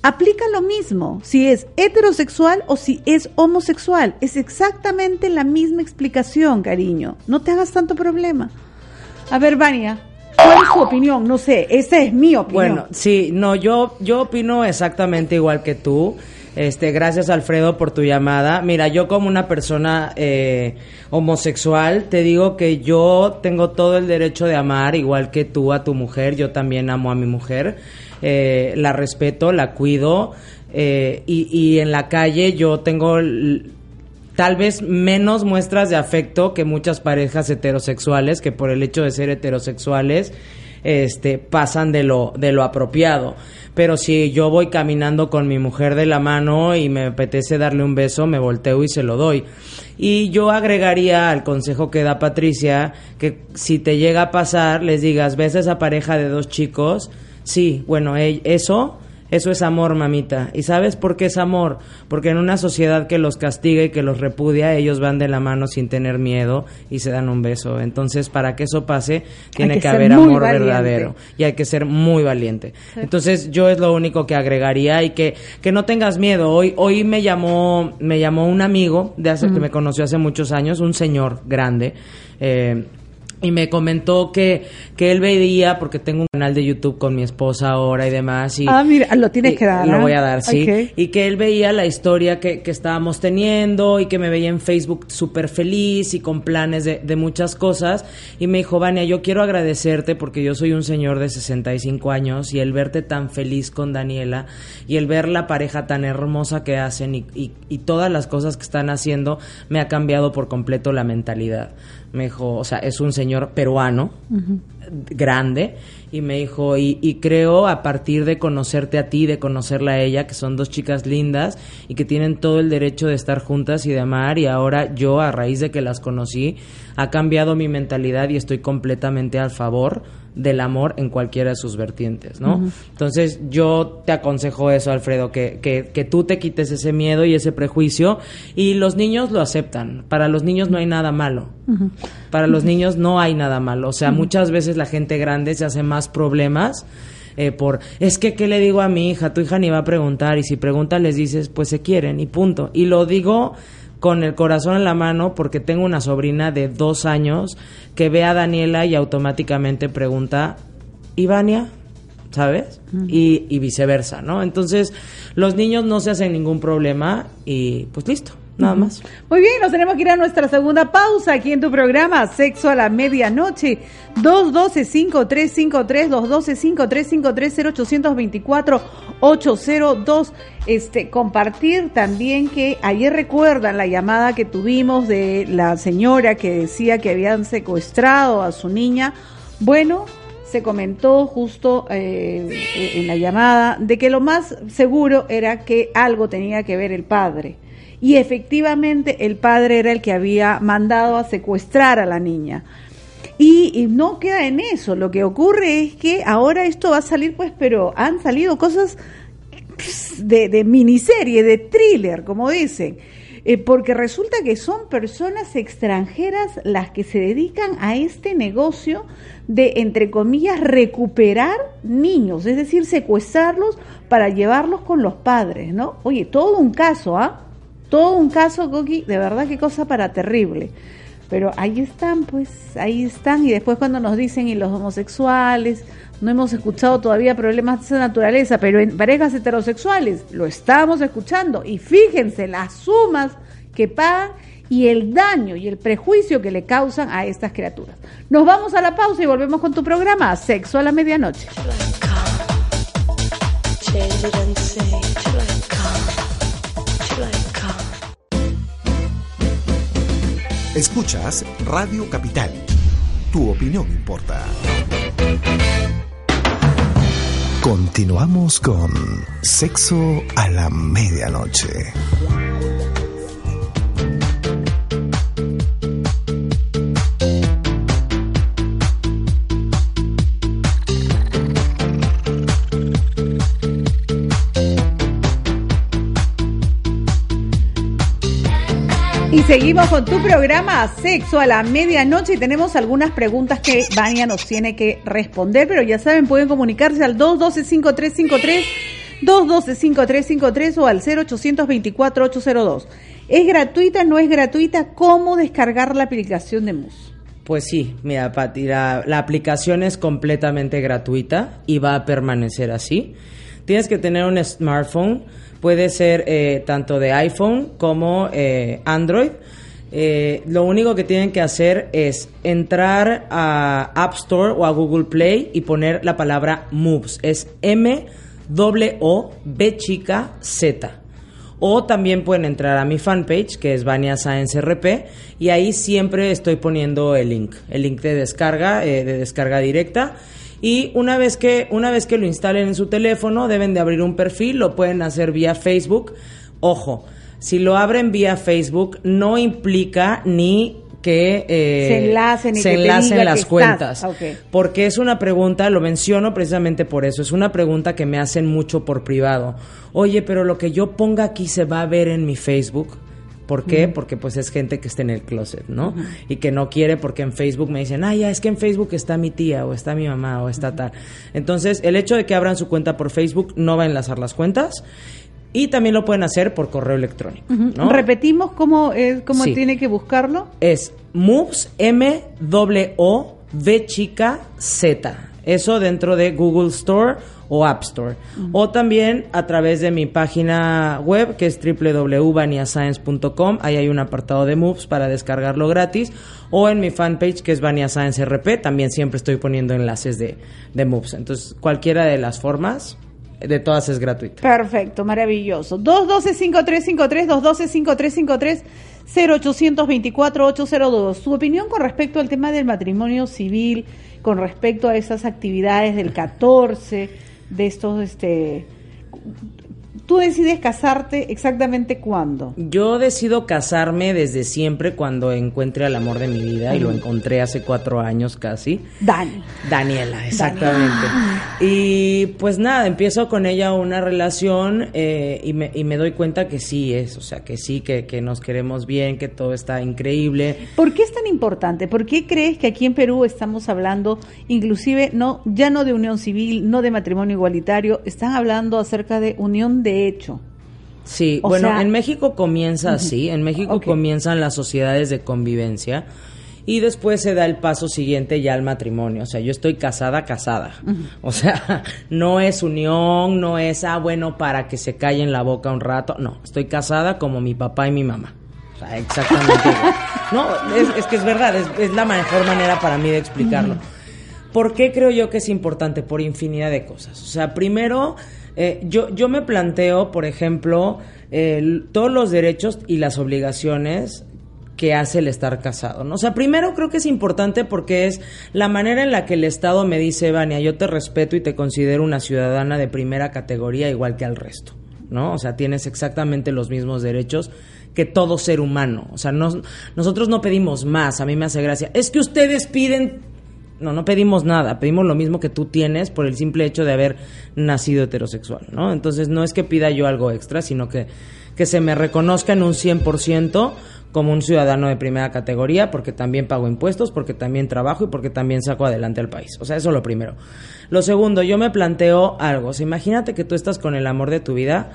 Aplica lo mismo, si es heterosexual o si es homosexual. Es exactamente la misma explicación, cariño. No te hagas tanto problema. A ver, Vania, ¿cuál es tu opinión? No sé, esa es mi opinión. Bueno, sí, no, yo, yo opino exactamente igual que tú. Este, gracias Alfredo por tu llamada. Mira, yo como una persona eh, homosexual, te digo que yo tengo todo el derecho de amar, igual que tú a tu mujer. Yo también amo a mi mujer. Eh, la respeto, la cuido. eh, y, y en la calle yo tengo tal vez menos muestras de afecto que muchas parejas heterosexuales que por el hecho de ser heterosexuales este pasan de lo de lo apropiado. Pero si yo voy caminando con mi mujer de la mano y me apetece darle un beso me volteo y se lo doy. Y yo agregaría al consejo que da Patricia que si te llega a pasar les digas ves a esa pareja de dos chicos sí bueno e- eso eso es amor, mamita. ¿Y sabes por qué es amor? Porque en una sociedad que los castiga y que los repudia, ellos van de la mano sin tener miedo y se dan un beso. Entonces, para que eso pase, tiene que haber amor valiente. verdadero y hay que ser muy valiente. Sí. Entonces, yo es lo único que agregaría y que, que no tengas miedo. Hoy, hoy me llamó, me llamó un amigo de hace, que me conoció hace muchos años, un señor grande. eh, y me comentó que, que él veía, porque tengo un canal de YouTube con mi esposa ahora y demás. Y, ah, mira, lo tienes y- que dar. Lo ¿ah? voy a dar, sí. Y que él veía la historia que, que estábamos teniendo y que me veía en Facebook súper feliz y con planes de, de muchas cosas. Y me dijo, Vania, yo quiero agradecerte porque yo soy un señor de 65 años y el verte tan feliz con Daniela y el ver la pareja tan hermosa que hacen y, y- y todas las cosas que están haciendo me ha cambiado por completo la mentalidad. Me dijo, o sea, es un señor peruano grande y me dijo y, y creo a partir de conocerte a ti de conocerla a ella que son dos chicas lindas y que tienen todo el derecho de estar juntas y de amar y ahora yo a raíz de que las conocí ha cambiado mi mentalidad y estoy completamente al favor del amor en cualquiera de sus vertientes, ¿no? Entonces yo te aconsejo eso, Alfredo, que, que, que tú te quites ese miedo y ese prejuicio y los niños lo aceptan. Para los niños no hay nada malo. Para los niños no hay nada malo. O sea, muchas veces la gente grande se hace más problemas eh, por, es que, ¿qué le digo a mi hija? Tu hija ni va a preguntar y si pregunta les dices, pues se quieren y punto. Y lo digo con el corazón en la mano porque tengo una sobrina de dos años que ve a Daniela y automáticamente pregunta, ¿y Vania? ¿Sabes? y, y viceversa, ¿no? Entonces, los niños no se hacen ningún problema y pues listo, nada más. Muy bien, nos tenemos que ir a nuestra segunda pausa aquí en tu programa Sexo a la Medianoche. 212-5353, 212-5353, 0824-802. Este, compartir también que ayer recuerdan la llamada que tuvimos de la señora que decía que habían secuestrado a su niña. Bueno, se comentó justo eh, en la llamada de que lo más seguro era que algo tenía que ver el padre. Y efectivamente el padre era el que había mandado a secuestrar a la niña. Y, no queda en eso, lo que ocurre es que ahora esto va a salir, pues, pero han salido cosas de, de miniserie, de thriller, como dicen. Eh, porque resulta que son personas extranjeras las que se dedican a este negocio de, entre comillas, recuperar niños, es decir, secuestrarlos para llevarlos con los padres, ¿no? Oye, todo un caso, ¿ah? Todo un caso, Coqui, de verdad qué cosa para terrible. Pero ahí están, pues, ahí están. Y después cuando nos dicen, y los homosexuales, no hemos escuchado todavía problemas de esa naturaleza, pero en parejas heterosexuales lo estamos escuchando. Y fíjense las sumas que pagan y el daño y el prejuicio que le causan a estas criaturas. Nos vamos a la pausa y volvemos con tu programa Sexo a la Medianoche. Escuchas Radio Capital. Tu opinión importa. Continuamos con Sexo a la Medianoche. Seguimos con tu programa Sexo a la Medianoche y tenemos algunas preguntas que Vania nos tiene que responder, pero ya saben, pueden comunicarse al 212-5353, 212-5353 o al 0824-802. ¿Es gratuita, no es gratuita? ¿Cómo descargar la aplicación de MUS? Pues sí, mira, Pati, la, la aplicación es completamente gratuita y va a permanecer así. Tienes que tener un smartphone, puede ser eh, tanto de iPhone como eh, Android. Eh, lo único que tienen que hacer es entrar a App Store o a Google Play y poner la palabra Moves. Es M W O B chica Z. O también pueden entrar a mi fanpage, que es Vania Science RP, y ahí siempre estoy poniendo el link, el link de descarga, de descarga directa. Y una vez que una vez que lo instalen en su teléfono, deben de abrir un perfil, lo pueden hacer vía Facebook. Ojo, si lo abren vía Facebook, no implica ni que eh, Se enlacen y se que enlacen las que cuentas. Ok. Porque es una pregunta, lo menciono precisamente por eso, es una pregunta que me hacen mucho por privado. Oye, pero lo que yo ponga aquí se va a ver en mi Facebook. ¿Por qué? Porque pues es gente que está en el closet, ¿no? Y que no quiere porque en Facebook me dicen, ah, ya, es que en Facebook está mi tía o está mi mamá o está tal. Entonces, el hecho de que abran su cuenta por Facebook no va a enlazar las cuentas. Y también lo pueden hacer por correo electrónico. ¿no? Repetimos cómo, es, cómo Sí. tiene que buscarlo. es moves M W O V chica Z. Eso dentro de Google Store o App Store. O también a través de mi página web que es www.vaniascience.com. Ahí hay un apartado de moves para descargarlo gratis. O en mi fanpage que es Vania Science RP. También siempre estoy poniendo enlaces de, de moves. Entonces cualquiera de las formas, de todas es gratuita. Perfecto, maravilloso. 212-5353, 212-5353, 0824-802. Su opinión con respecto al tema del matrimonio civil, con respecto a esas actividades del 14, de estos, este... Tú decides casarte exactamente cuándo. Yo decido casarme desde siempre cuando encuentre al amor de mi vida y lo encontré hace cuatro años casi. Dani. Daniela, exactamente. Y pues nada, empiezo con ella una relación eh, y, me, y me doy cuenta que sí es, o sea, que sí, que, que nos queremos bien, que todo está increíble. ¿Por qué es tan importante? ¿Por qué crees que aquí en Perú estamos hablando, inclusive, no, ya no de unión civil, no de matrimonio igualitario, están hablando acerca de unión de hecho? Sí, O bueno, sea- en México comienza así, en México comienzan las sociedades de convivencia y después se da el paso siguiente ya al matrimonio, o sea, yo estoy casada, casada. O sea, no es unión, no es, ah, bueno, para que se callen la boca un rato, no, estoy casada como mi papá y mi mamá. O sea, exactamente igual. No, es, es que es verdad, es, es la mejor manera para mí de explicarlo. ¿Por qué creo yo que es importante? Por infinidad de cosas. O sea, primero, eh, yo, yo me planteo, por ejemplo, el- todos los derechos y las obligaciones que hace el estar casado. ¿no? O sea, primero creo que es importante porque es la manera en la que el Estado me dice, Vania, yo te respeto y te considero una ciudadana de primera categoría igual que al resto. ¿no? O sea, tienes exactamente los mismos derechos que todo ser humano. O sea, no- nosotros no pedimos más, a mí me hace gracia. Es que ustedes piden... No, no pedimos nada, pedimos lo mismo que tú tienes por el simple hecho de haber nacido heterosexual, ¿no? Entonces no es que pida yo algo extra, sino que, que se me reconozca en un 100% como un ciudadano de primera categoría, porque también pago impuestos, porque también trabajo y porque también saco adelante al país. O sea, eso es lo primero. Lo segundo, yo me planteo algo. O sea, imagínate que tú estás con el amor de tu vida,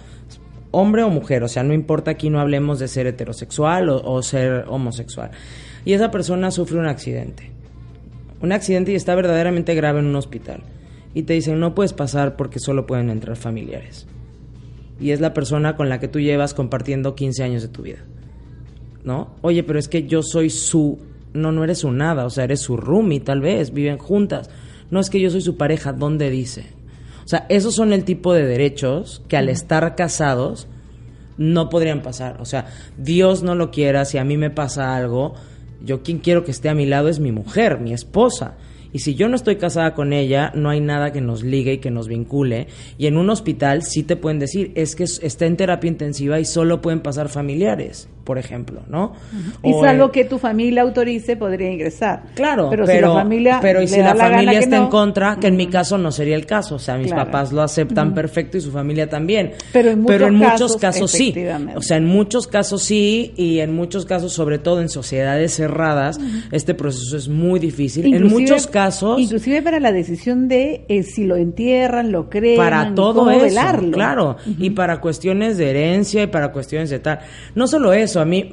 hombre o mujer, o sea, no importa aquí no hablemos de ser heterosexual o, o ser homosexual. Y esa persona sufre un accidente. Un accidente y está verdaderamente grave en un hospital. Y te dicen, no puedes pasar porque solo pueden entrar familiares. Y es la persona con la que tú llevas compartiendo 15 años de tu vida. ¿No? Oye, pero es que yo soy su... No, no eres su nada, o sea, eres su roomie tal vez, viven juntas. No es que yo soy su pareja, ¿dónde dice? O sea, esos son el tipo de derechos que al estar casados no podrían pasar. O sea, Dios no lo quiera, si a mí me pasa algo, yo quien quiero que esté a mi lado es mi mujer, mi esposa. Y si yo no estoy casada con ella, no hay nada que nos ligue y que nos vincule. Y en un hospital sí te pueden decir, es que es- está en terapia intensiva y solo pueden pasar familiares, por ejemplo, ¿no? Y O, salvo que tu familia autorice, podría ingresar. Claro, pero, pero, si la familia. pero y si la, familia está en contra, que en mi caso no sería el caso, o sea, mis Claro. papás lo aceptan perfecto y su familia también. Pero en muchos muchos casos, casos sí. O sea, en muchos casos sí y en muchos casos, sobre todo en sociedades cerradas, este proceso es muy difícil. en muchos casos Inclusive para la decisión de eh, si lo entierran, lo creman, para todo cómo eso, velarlo. claro, y para cuestiones de herencia y para cuestiones de tal. No solo eso, a mí,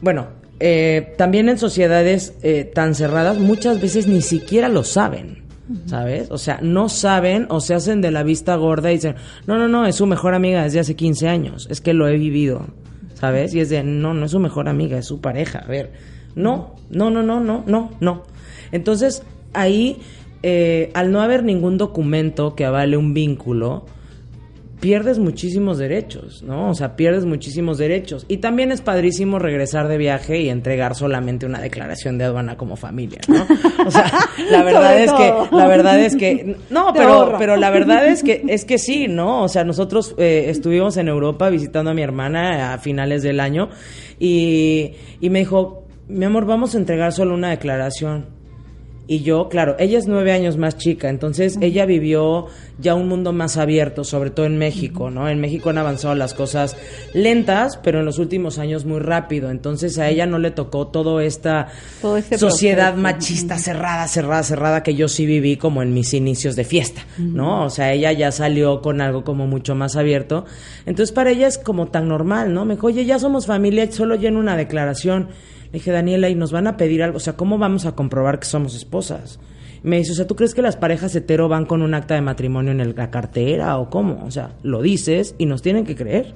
bueno, eh, también en sociedades eh, tan cerradas muchas veces ni siquiera lo saben. ¿Sabes? O sea, no saben o se hacen de la vista gorda y dicen, no, no, no, es su mejor amiga desde hace 15 años, es que lo he vivido, ¿sabes? Y es de, no, no es su mejor amiga, es su pareja, a ver, no, no, no, no, no, no, no. Entonces, ahí, eh, al no haber ningún documento que avale un vínculo, pierdes muchísimos derechos, ¿no? O sea, pierdes muchísimos derechos. Y también es padrísimo regresar de viaje y entregar solamente una declaración de aduana como familia, ¿no? O sea, la verdad es todo. que, la verdad es que, no, pero, pero la verdad es que, es que sí, ¿no? O sea, nosotros eh, estuvimos en Europa visitando a mi hermana a finales del año y, y me dijo, mi amor, vamos a entregar solo una declaración. Y yo, claro, ella es nueve años más chica, entonces ella vivió ya un mundo más abierto, sobre todo en México, ¿no? En México han avanzado las cosas lentas, pero en los últimos años muy rápido. Entonces a ella no le tocó toda esta Todo este sociedad proceso. machista cerrada, cerrada, cerrada que yo sí viví como en mis inicios de fiesta, ¿no? O sea, ella ya salió con algo como mucho más abierto. Entonces para ella es como tan normal, ¿no? Me dijo, oye, ya somos familia, solo lleno una declaración. Le dije, Daniela, y nos van a pedir algo, o sea, ¿cómo vamos a comprobar que somos esposas? Me dice, o sea, ¿tú crees que las parejas hetero van con un acta de matrimonio en el- la cartera o cómo? O sea, lo dices y nos tienen que creer.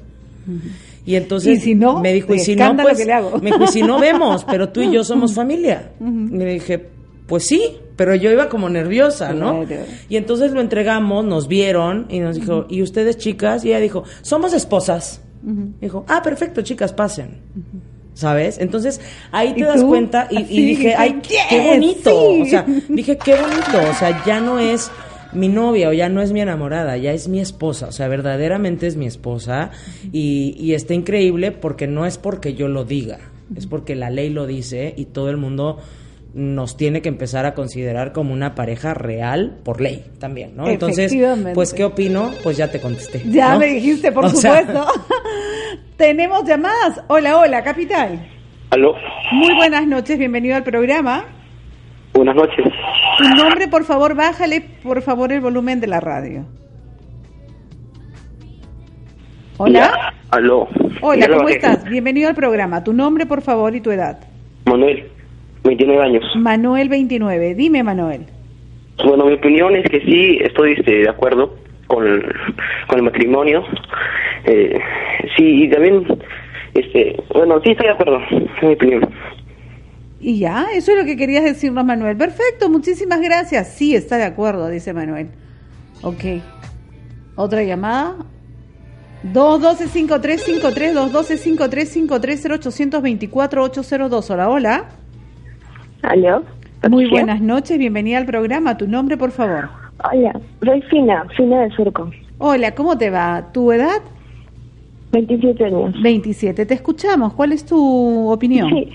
Y entonces Y si no, me dijo, y si no, pues, que le hago. me dijo, y si no vemos, pero tú y yo somos familia. Y le dije, pues sí, pero yo iba como nerviosa, ¿no? Claro. Y entonces lo entregamos, nos vieron y nos dijo, ¿y ustedes chicas? Y ella dijo, somos esposas. Dijo, ah, perfecto, chicas, pasen. ¿Sabes? Entonces ahí te ¿Y das tú? cuenta y, y dije, ay, "Yes, qué bonito. sí". O sea, dije, qué bonito. O sea, ya no es mi novia o ya no es mi enamorada, ya es mi esposa. O sea, verdaderamente es mi esposa y, y está increíble porque no es porque yo lo diga, es porque la ley lo dice y todo el mundo nos tiene que empezar a considerar como una pareja real por ley también, ¿no? Entonces, pues, ¿qué opino? Pues ya te contesté. Ya ¿no? me dijiste, por O sea, supuesto. Tenemos llamadas. Hola, hola, capital. Aló, Muy buenas noches, bienvenido al programa. buenas noches. Tu nombre, por favor, bájale, por favor, el volumen de la radio. Hola. Ya, Aló. Hola, Ya ¿cómo estás? Bienvenido al programa. Tu nombre, por favor, y tu edad. Manuel, 29 años. Manuel 29. Dime, Manuel. Bueno, mi opinión es que sí estoy este, de acuerdo con el, con el matrimonio. Eh, sí, y también, este, bueno, sí estoy de acuerdo, es mi opinión. Y ya, eso es lo que querías decirnos, Manuel. Perfecto, muchísimas gracias. Sí, está de acuerdo, dice Manuel. Ok. Otra llamada. 212-5353, 212-5353-0824-802. Hola, hola. Aló. Muy buenas noches, bienvenida al programa. Tu nombre, por favor. Hola, soy Fina, Fina del Surco. Hola, ¿cómo te va? ¿Tu edad? 27 años. 27, te escuchamos. ¿Cuál es tu opinión? Sí.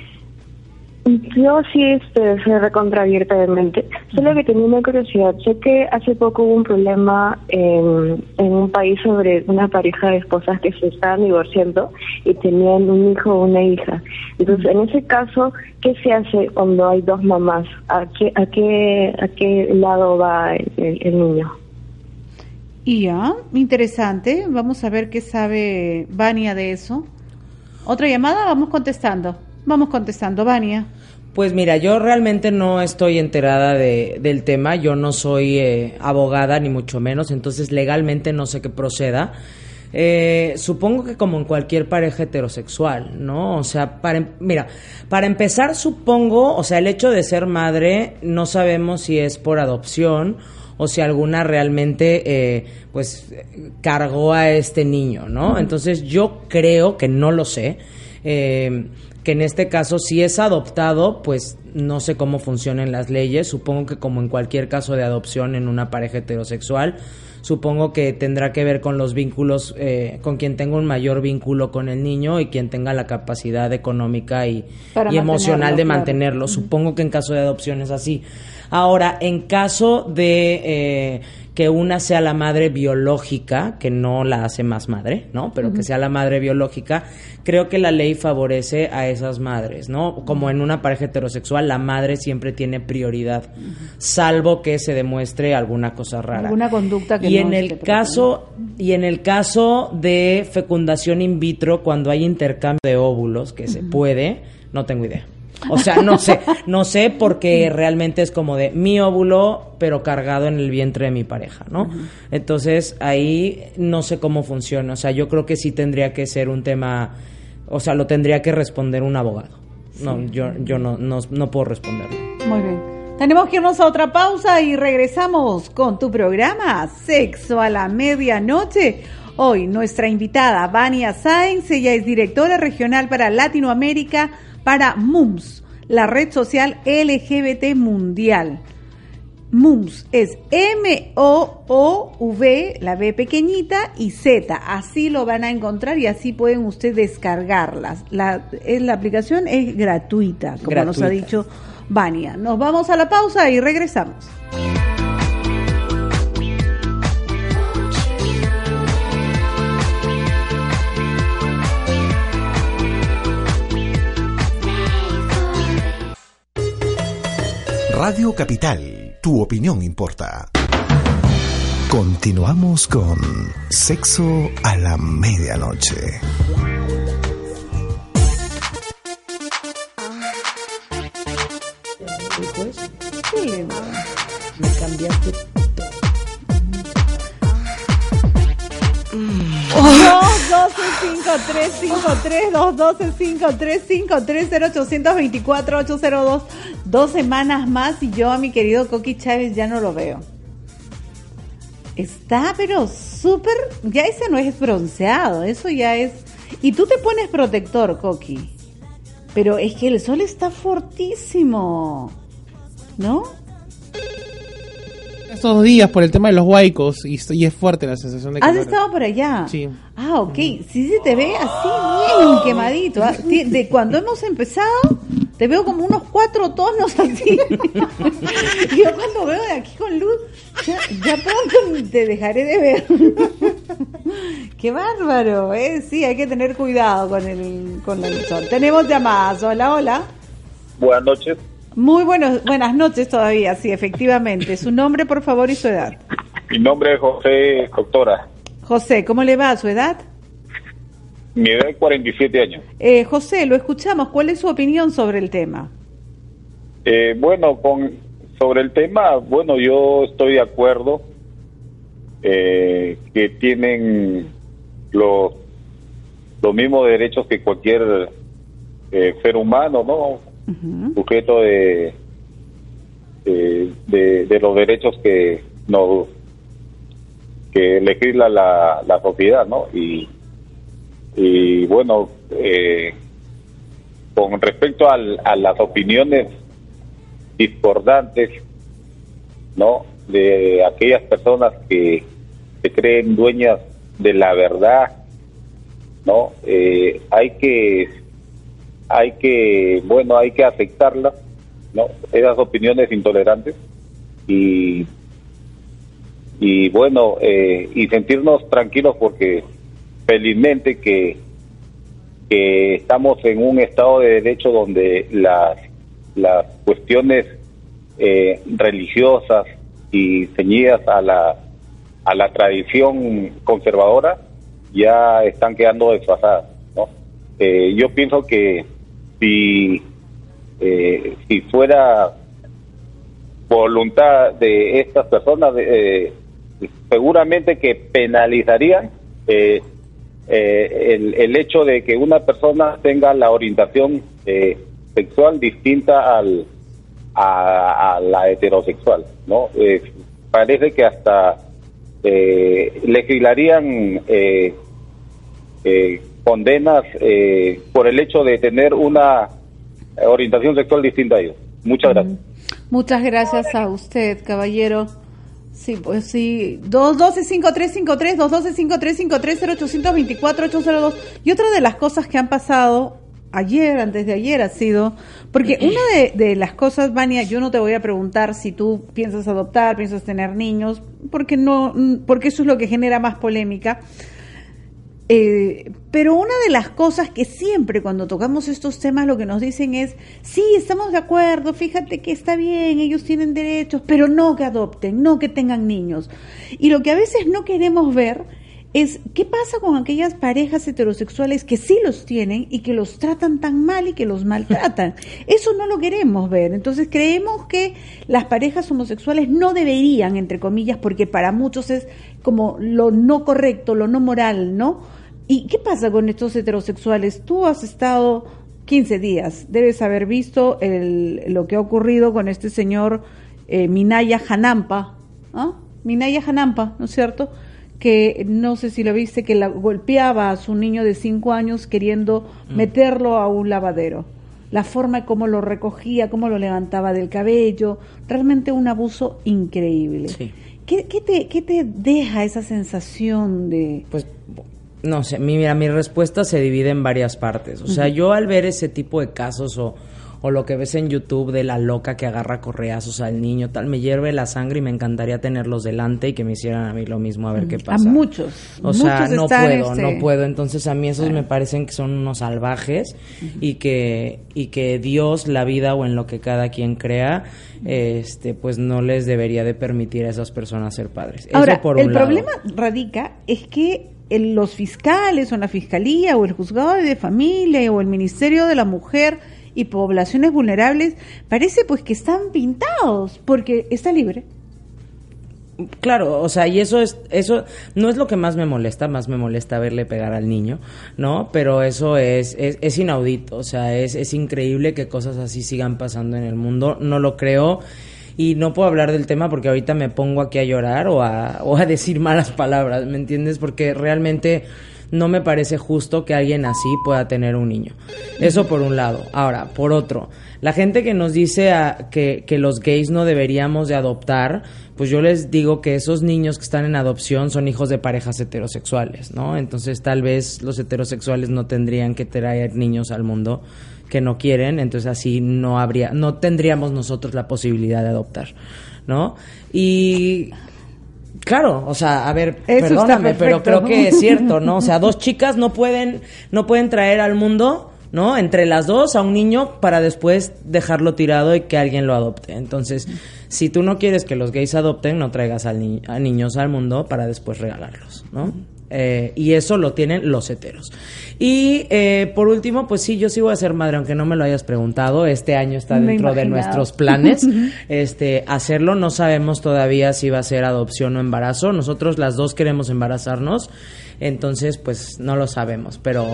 Yo sí este, soy recontraabierta de mente. Solo que tenía una curiosidad. Sé que hace poco hubo un problema en, un país sobre una pareja de esposas que se estaban divorciando y tenían un hijo o una hija. Entonces, en ese caso, ¿qué se hace cuando hay dos mamás? ¿A qué, a qué, a qué lado va el niño? Y ya, interesante. Vamos a ver qué sabe Vania de eso. Otra llamada, vamos contestando. Vamos contestando, Vania. Pues mira, yo realmente no estoy enterada de, del tema, yo no soy eh, abogada ni mucho menos, entonces legalmente no sé qué proceda. Eh, supongo que como en cualquier pareja heterosexual, ¿no? O sea, para, em- mira, para empezar supongo, o sea, el hecho de ser madre no sabemos si es por adopción o si alguna realmente eh, pues cargó a este niño, ¿no? Entonces yo creo que no lo sé. eh, que en este caso si es adoptado, pues no sé cómo funcionan las leyes, supongo que como en cualquier caso de adopción en una pareja heterosexual, supongo que tendrá que ver con los vínculos, eh, con quien tenga un mayor vínculo con el niño y quien tenga la capacidad económica y, emocional mantenerlo, de claro. mantenerlo. Supongo que en caso de adopción es así. Ahora, en caso de eh, que una sea la madre biológica, que no la hace más madre, ¿no? Pero que sea la madre biológica, creo que la ley favorece a esas madres, ¿no? Como en una pareja heterosexual, la madre siempre tiene prioridad, salvo que se demuestre alguna cosa rara. Alguna conducta que y no en el caso y en el caso de fecundación in vitro cuando hay intercambio de óvulos que se puede no tengo idea o sea no sé no sé porque realmente es como de mi óvulo pero cargado en el vientre de mi pareja no entonces ahí no sé cómo funciona. O sea yo creo que sí tendría que ser un tema o sea lo tendría que responder un abogado. No yo yo no no, no puedo responderlo. Muy bien. Tenemos que irnos a otra pausa y regresamos con tu programa Sexo a la Medianoche. Hoy nuestra invitada Vania Sáenz, ella es directora regional para Latinoamérica para MUMS, la red social LGBT mundial. MUMS es M-O-O-V, la B pequeñita, y Z. Así lo van a encontrar y así pueden ustedes descargarlas. La, es- la aplicación es gratuita, como nos ha dicho Vania. Nos vamos a la pausa y regresamos. Radio Capital, tu opinión importa. Continuamos con Sexo a la Medianoche. Qué lindo. me cambiaste 212-5353-212-5353-0824-802. Dos semanas más y yo a mi querido Coqui Chávez ya no lo veo. Está, pero súper. Ya ese no es bronceado, eso ya es. Y tú te pones protector, Coqui. Pero es que el sol está fortísimo. ¿No? Estos dos días por el tema de los huaicos y, y es fuerte la sensación de ¿Has calor. estado por allá? Sí. Ah, ok. Sí se te ve así bien quemadito. ¿ah? De cuando hemos empezado, te veo como unos cuatro tonos así. Yo cuando veo de aquí con luz, ya, ya pronto te dejaré de ver. Qué bárbaro, ¿eh? Sí, hay que tener cuidado con el, con el sol. Tenemos llamadas. Hola, hola. Buenas noches. Muy buenos, buenas noches todavía, sí, efectivamente. Su nombre, por favor, y su edad. Mi nombre es José Doctora. José, ¿cómo le va a su edad? Mi edad es 47 años. Eh, José, lo escuchamos. ¿Cuál es su opinión sobre el tema? Eh, bueno, con sobre el tema, bueno, yo estoy de acuerdo eh, que tienen los los mismos derechos que cualquier eh, ser humano, ¿no? Sujeto de, de, los derechos que nos que legisla la, la sociedad, ¿no? Y, y bueno, eh, con respecto al- a las opiniones discordantes, ¿no? De aquellas personas que se creen dueñas de la verdad ¿no? Eh, hay que, hay que, bueno, hay que aceptarlas, ¿no? Esas opiniones intolerantes y, y bueno, eh, y sentirnos tranquilos porque felizmente que, que estamos en un estado de derecho donde las, las cuestiones eh, religiosas y ceñidas a la, a la tradición conservadora ya están quedando desfasadas. ¿no? Eh, yo pienso que si, eh, si fuera voluntad de estas personas, eh, seguramente que penalizarían eh, eh, el, el hecho de que una persona tenga la orientación eh, sexual distinta al, a, a la heterosexual, ¿no? Eh, parece que hasta legislarían condenas eh, por el hecho de tener una orientación sexual distinta a ellos. Muchas gracias. Muchas gracias a usted, caballero. Sí, pues sí. 212-5353, 212-5353-0824-802. Y otra de las cosas que han pasado ayer, antes de ayer, ha sido. Porque una de, de las cosas, Vania, yo no te voy a preguntar si tú piensas adoptar, piensas tener niños, porque no, porque eso es lo que genera más polémica. Eh, pero una de las cosas que siempre cuando tocamos estos temas lo que nos dicen es, sí, estamos de acuerdo, fíjate que está bien, ellos tienen derechos, pero no que adopten, no que tengan niños. Y lo que a veces no queremos ver es qué pasa con aquellas parejas heterosexuales que sí los tienen y que los tratan tan mal y que los maltratan. Eso no lo queremos ver. Entonces creemos que las parejas homosexuales no deberían, entre comillas, porque para muchos es como lo no correcto, lo no moral, ¿no? ¿Y qué pasa con estos heterosexuales? Tú has estado 15 días, debes haber visto el, lo que ha ocurrido con este señor eh, Minaya Hanampa, ¿ah? Minaya Hanampa, ¿no es cierto? Que no sé si lo viste, que la, golpeaba a su niño de 5 años queriendo Mm. meterlo a un lavadero. La forma como lo recogía, cómo lo levantaba del cabello, realmente un abuso increíble. ¿Qué, qué te, ¿Qué te deja esa sensación de...? Pues no sé, mi- mira, mi respuesta se divide en varias partes. O sea, yo al ver ese tipo de casos o, o lo que ves en YouTube de la loca que agarra correazos al niño, tal, me hierve la sangre y me encantaría tenerlos delante y que me hicieron a mí lo mismo a ver qué A pasa. muchos. O sea, muchos no puedo, este, no puedo. Entonces a mí esos me parecen que son unos salvajes y que y que Dios, la vida o en lo que cada quien crea, este, pues no les debería de permitir a esas personas ser padres. Eso Ahora, por un el lado. problema radica es que el- los fiscales o la fiscalía o el juzgado de familia o el ministerio de la mujer y poblaciones vulnerables parece pues que están pintados porque está libre. Claro, o sea, y eso es, eso no es lo que más me molesta, más me molesta verle pegar al niño, ¿no? Pero eso es, es, es inaudito, o sea, es, es increíble que cosas así sigan pasando en el mundo, no lo creo y no puedo hablar del tema porque ahorita me pongo aquí a llorar o a, o a decir malas palabras, ¿me entiendes? Porque realmente no me parece justo que alguien así pueda tener un niño. Eso por un lado. Ahora, por otro, la gente que nos dice que, que los gays no deberíamos de adoptar, pues yo les digo que esos niños que están en adopción son hijos de parejas heterosexuales, ¿no? Entonces tal vez los heterosexuales no tendrían que traer niños al mundo que no quieren, entonces así no habría, no tendríamos nosotros la posibilidad de adoptar, ¿no? Y Claro, o sea, a ver, Eso perdóname, pero creo que es cierto, ¿no? O sea, dos chicas no pueden, no pueden traer al mundo, ¿no? Entre las dos a un niño para después dejarlo tirado y que alguien lo adopte. Entonces, si tú no quieres que los gays adopten, no traigas al ni- a niños al mundo para después regalarlos, ¿no? Eh, y eso lo tienen los heteros. Y eh, por último, pues sí, yo sí voy a ser madre, aunque no me lo hayas preguntado. Este año está dentro de nuestros planes este hacerlo. No sabemos todavía si va a ser adopción o embarazo. Nosotros las dos queremos embarazarnos, entonces pues no lo sabemos. Pero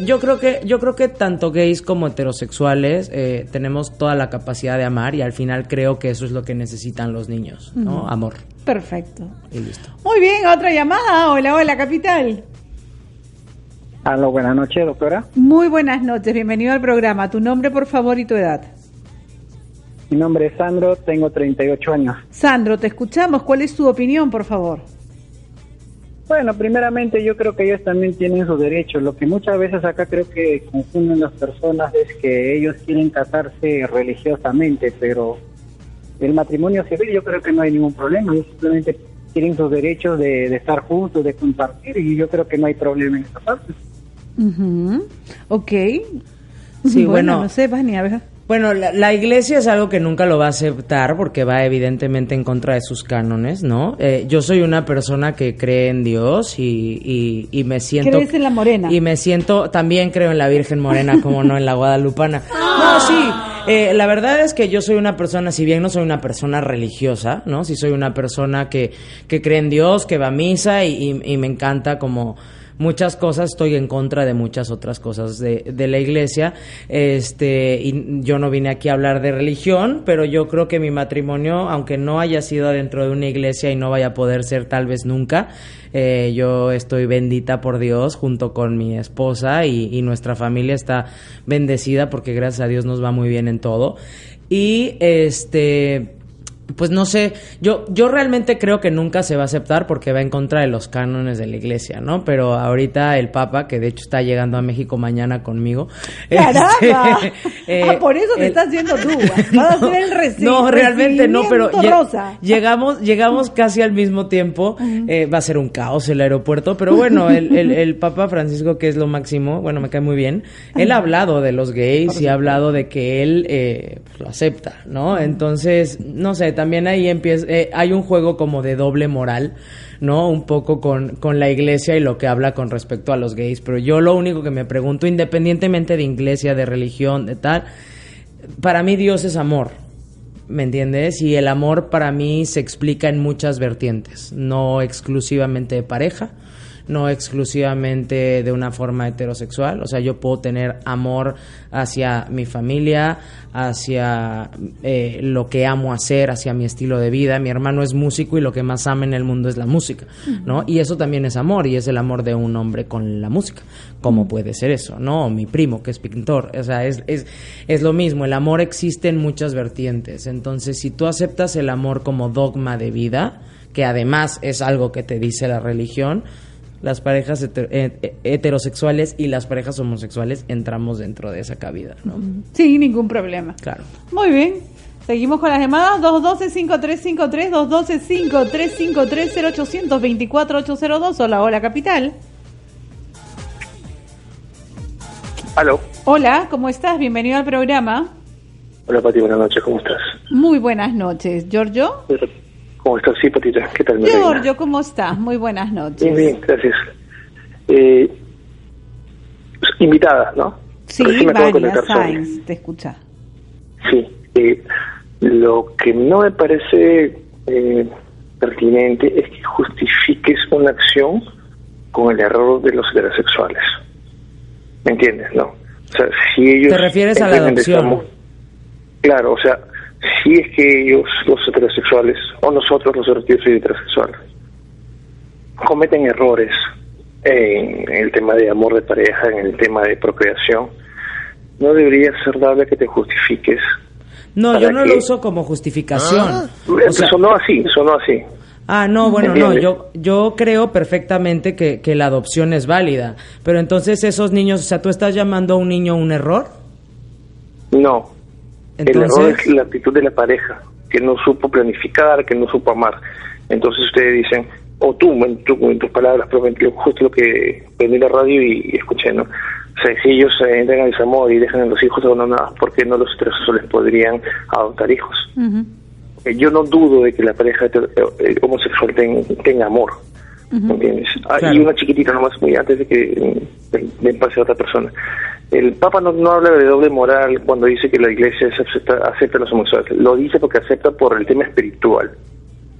yo creo que yo creo que tanto gays como heterosexuales eh, tenemos toda la capacidad de amar y al final creo que eso es lo que necesitan los niños, ¿no? Amor Perfecto. y listo. Muy bien, otra llamada. Hola, hola, capital. Aló, buenas noches, doctora. Muy buenas noches, bienvenido al programa. Tu nombre, por favor, y tu edad. Mi nombre es Sandro, tengo 38 años. Sandro, te escuchamos. ¿Cuál es tu opinión, por favor? Bueno, primeramente yo creo que ellos también tienen sus derechos. Lo que muchas veces acá creo que confunden las personas es que ellos quieren casarse religiosamente, pero el matrimonio civil yo creo que no hay ningún problema. Ellos simplemente tienen sus derechos de, de estar juntos, de compartir, y yo creo que no hay problema en esa parte. Ujú. Ok. Sí, bueno. no sé. Bueno, la, la iglesia es algo que nunca lo va a aceptar porque va evidentemente en contra de sus cánones, ¿no? Eh, yo soy una persona que cree en Dios y, y, y me siento... ¿Crees en la morena? Y me siento, también creo en la Virgen Morena, como no en la Guadalupana. No, sí, eh, la verdad es que yo soy una persona, si bien no soy una persona religiosa, ¿no? Sí soy una persona que, que cree en Dios, que va a misa y, y- y me encanta como muchas cosas, estoy en contra de muchas otras cosas de, de la iglesia. Este, y yo no vine aquí a hablar de religión, pero yo creo que mi matrimonio, aunque no haya sido dentro de una iglesia y no vaya a poder ser tal vez nunca, eh, yo estoy bendita por Dios junto con mi esposa y, y nuestra familia está bendecida porque gracias a Dios nos va muy bien en todo. Y este pues no sé, yo, yo realmente creo que nunca se va a aceptar porque va en contra de los cánones de la iglesia, ¿no? Pero ahorita el Papa, que de hecho está llegando a México mañana conmigo. ¡Caramba! este, eh, ah, por eso te el- estás haciendo tú. Vas a ser el reci- no, realmente no, pero rosa. llegamos, llegamos casi al mismo tiempo. Eh, va a ser un caos el aeropuerto, pero bueno, el, el, el Papa Francisco, que es lo máximo, bueno, me cae muy bien. Él ha hablado de los gays y ha hablado de que él eh, lo acepta, ¿no? Entonces, no sé, también ahí empieza, eh, hay un juego como de doble moral. ¿no? Un poco con, con la iglesia y lo que habla con respecto a los gays. Pero yo lo único que me pregunto, independientemente de iglesia, de religión, de tal, para mí Dios es amor. ¿Me entiendes? Y el amor para mí se explica en muchas vertientes, no exclusivamente de pareja, no exclusivamente de una forma heterosexual. O sea, yo puedo tener amor hacia mi familia, hacia eh, lo que amo hacer, hacia mi estilo de vida. Mi hermano es músico y lo que más ama en el mundo es la música, ¿no? Y eso también es amor, y es el amor de un hombre con la música. ¿Cómo puede ser eso? ¿No? O mi primo, que es pintor. O sea, es, es, es lo mismo. El amor existe en muchas vertientes. Entonces, si tú aceptas el amor como dogma de vida, que además es algo que te dice la religión, las parejas heter- eh, heterosexuales y las parejas homosexuales entramos dentro de esa cabida, ¿no? Sin ningún problema. Claro. Muy bien. Seguimos con las llamadas 212-5353, 212-5353-0824-802. Hola, hola, capital. Aló. Hola, ¿cómo estás? Bienvenido al programa. Hola, Pati, buenas noches, ¿cómo estás? Muy buenas noches. ¿Giorgio? ¿Cómo estás? Sí, Patita, ¿qué tal, mi reina? Giorgio, ¿cómo estás? Muy buenas noches. Bien, bien, gracias. Eh, invitada, ¿no? Sí, Recién me acabo de Vania conectar sobre- Sainz, te escucha. Sí, eh, lo que no me parece eh, pertinente es que justifiques una acción con el error de los heterosexuales. ¿Me entiendes? No. O sea, si ellos... Te refieres a la adopción. esta mo- Claro, o sea, si es que ellos, los heterosexuales, o nosotros los yo soy heterosexual, cometen errores en el tema de amor de pareja, en el tema de procreación, no debería ser dable que te justifiques No, ¿Para yo no lo uso como justificación. Eh, sonó así, sonó así. Ah, no, bueno, no, yo, yo creo perfectamente que, que la adopción es válida, pero entonces esos niños, o sea, ¿tú estás llamando a un niño un error? No. El error es la actitud de la pareja, que no supo planificar, que no supo amar. Entonces ustedes dicen, o tú, en, tu- en tus palabras, pero justo lo que prendí la radio y, y escuché, ¿no? O sea, si ellos eh, entran al desamor y dejan a los hijos abandonados, ¿por qué no los heterosexuales podrían adoptar hijos? Eh, Yo no dudo de que la pareja heter- eh, homosexual ten- tenga amor, ¿me entiendes? Ah, Claro. Y una chiquitita nomás, muy antes de que mm, me pase a otra persona. El Papa no, no habla de doble moral cuando dice que la Iglesia es acepta, los homosexuales. Lo dice porque acepta por el tema espiritual,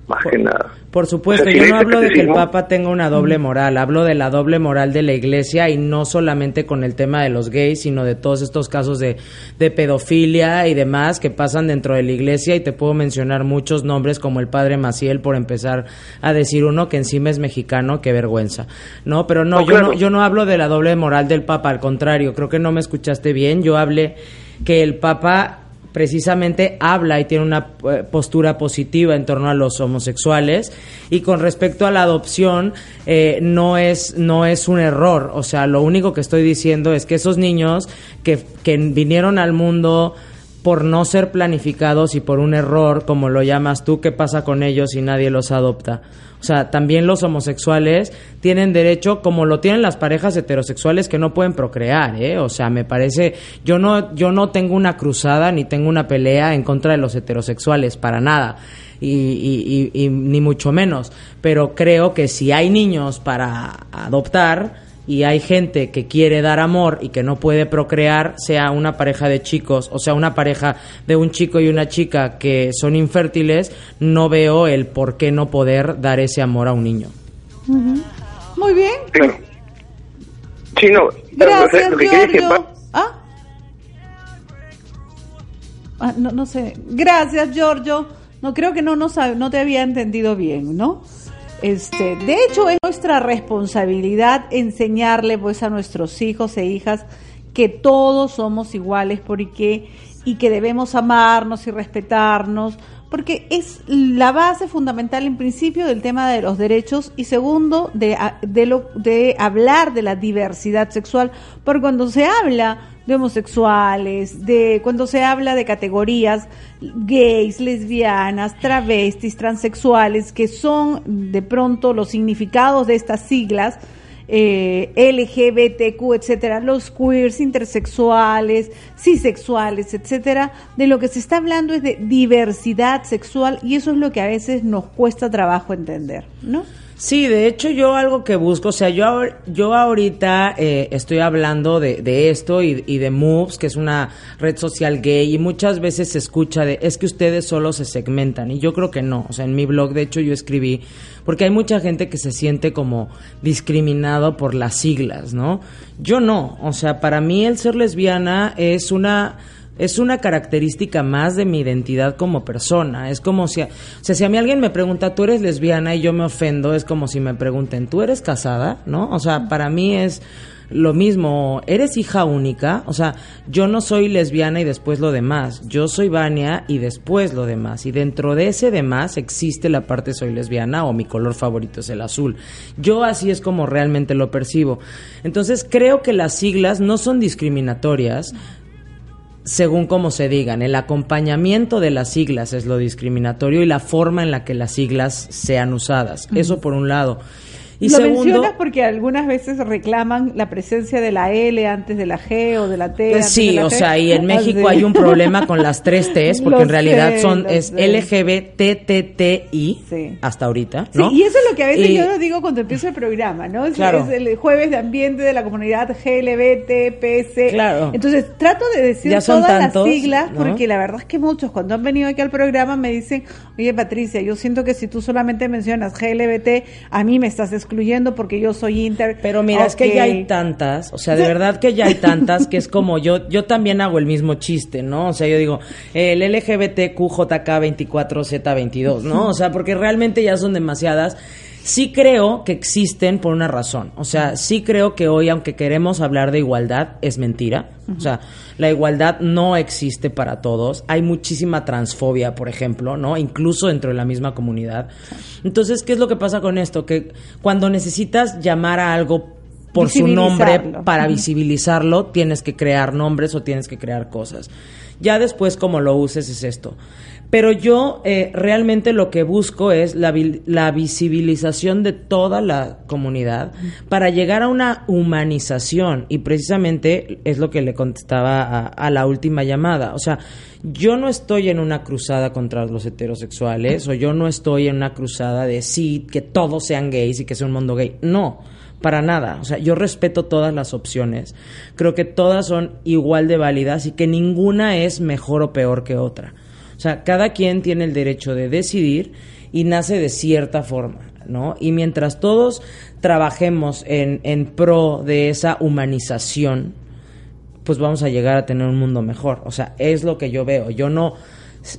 más que nada. Por supuesto, O sea, si yo no hablo de que el Papa tenga una doble moral, hablo de la doble moral de la Iglesia y no solamente con el tema de los gays, sino de todos estos casos de, de pedofilia y demás que pasan dentro de la Iglesia y te puedo mencionar muchos nombres como el Padre Maciel por empezar a decir uno que encima es mexicano, qué vergüenza. No, pero no, No, yo claro. no, yo no hablo de la doble moral del Papa, al contrario, creo que no me escuchaste bien, yo hablé que el Papa precisamente habla y tiene una eh, postura positiva en torno a los homosexuales. Y con respecto a la adopción eh, no es no es un error. O sea lo único que estoy diciendo es que esos niños que, que vinieron al mundo por no ser planificados y por un error, como lo llamas tú, ¿qué pasa con ellos si nadie los adopta? O sea, también los homosexuales tienen derecho, como lo tienen las parejas heterosexuales que no pueden procrear, ¿eh? O sea, me parece, yo no, yo no tengo una cruzada ni tengo una pelea en contra de los heterosexuales, para nada. Y, y, y, y ni mucho menos. Pero creo que si hay niños para adoptar, y hay gente que quiere dar amor y que no puede procrear, sea una pareja de chicos o sea una pareja de un chico y una chica que son infértiles, no veo el por qué no poder dar ese amor a un niño. Muy bien. Claro. Sí, no. Gracias, lo que quiere decir, Giorgio. ¿Ah? Ah, no, no sé. Gracias, Giorgio. No creo que no, no, sab- no te había entendido bien, ¿no? Este, de hecho, es nuestra responsabilidad enseñarle pues a nuestros hijos e hijas que todos somos iguales porque y que debemos amarnos y respetarnos, porque es la base fundamental en principio del tema de los derechos y segundo de, de, lo, de hablar de la diversidad sexual, porque cuando se habla de homosexuales, de cuando se habla de categorías gays, lesbianas, travestis, transexuales, que son de pronto los significados de estas siglas, eh, LGBTQ, etcétera, los queers, intersexuales, cisexuales, etcétera, de lo que se está hablando es de diversidad sexual y eso es lo que a veces nos cuesta trabajo entender, ¿no? Sí, de hecho yo algo que busco, o sea, yo, yo ahorita eh, estoy hablando de, de esto y, y de Moves, que es una red social gay, y muchas veces se escucha de, es que ustedes solo se segmentan, y yo creo que no, o sea, en mi blog de hecho yo escribí, porque hay mucha gente que se siente como discriminado por las siglas, ¿no? Yo no, o sea, para mí el ser lesbiana es una es una característica más de mi identidad como persona. Es como si, a- o sea, si a mí alguien me pregunta, tú eres lesbiana y yo me ofendo, es como si me pregunten, ¿tú eres casada? ¿No? O sea, para mí es lo mismo, ¿eres hija única? O sea, yo no soy lesbiana y después lo demás. Yo soy Vania y después lo demás. Y dentro de ese demás existe la parte soy lesbiana o mi color favorito es el azul. Yo así es como realmente lo percibo. Entonces creo que las siglas no son discriminatorias según como se digan. El acompañamiento de las siglas es lo discriminatorio y la forma en la que las siglas sean usadas. Eso por un lado. Y Lo segundo, mencionas porque algunas veces reclaman la presencia de la L antes de la G o de la T. Antes sí, de la o G. sea, y en México Así. hay un problema con las tres T's, porque Lo en realidad sé, son es sé. LGBTTI hasta ahorita, ¿no? Sí, y eso es lo que a veces Y- yo lo digo cuando empiezo el programa, ¿no? Es, Claro. es el jueves de ambiente de la comunidad GLBT, PC. Claro. Entonces trato de decir Ya son todas tantos, las siglas ¿no? porque la verdad es que muchos cuando han venido aquí al programa me dicen, oye Patricia, yo siento que si tú solamente mencionas GLBT, a mí me estás excluyendo porque yo soy inter. Pero mira, es que ya hay tantas, o sea, de verdad que ya hay tantas que es como yo, yo también hago el mismo chiste, ¿no? O sea, yo digo, el LGBTQJK24Z22, ¿no? O sea, porque realmente ya son demasiadas. Sí creo que existen por una razón. O sea, sí creo que hoy, aunque queremos hablar de igualdad, es mentira. O sea, la igualdad no existe para todos. Hay muchísima transfobia, por ejemplo, ¿no? Incluso dentro de la misma comunidad. Entonces, ¿qué es lo que pasa con esto? Que cuando necesitas llamar a algo por su nombre para visibilizarlo, tienes que crear nombres o tienes que crear cosas. Ya después, como lo uses, es esto. Pero yo eh, realmente lo que busco es la, vi- la visibilización de toda la comunidad para llegar a una humanización. Y precisamente es lo que le contestaba a la última llamada. O sea, yo no estoy en una cruzada contra los heterosexuales o yo no estoy en una cruzada de sí, que todos sean gays y que sea un mundo gay. No. Para nada. O sea, yo respeto todas las opciones. Creo que todas son igual de válidas y que ninguna es mejor o peor que otra. Sea, cada quien tiene el derecho de decidir y nace de cierta forma, ¿no? Y mientras todos trabajemos en, en pro de esa humanización, pues vamos a llegar a tener un mundo mejor. O sea, es lo que yo veo. Yo no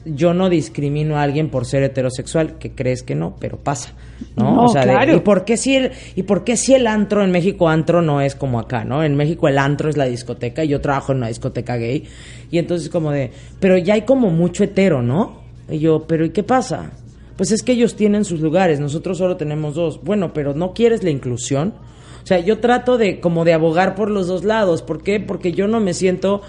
yo no discrimino a alguien por ser heterosexual, que crees que no, pero pasa, ¿no? No, o sea, de-. ¿y por qué si el y por qué si el antro en México antro no es como acá, ¿no? En México el antro es la discoteca y yo trabajo en una discoteca gay y entonces como de, pero ya hay como mucho hetero, ¿no? Y yo, pero ¿y qué pasa? Pues es que ellos tienen sus lugares, nosotros solo tenemos dos. Bueno, pero ¿no quieres la inclusión? O sea, yo trato de como de abogar por los dos lados. ¿Por qué? Porque yo no me siento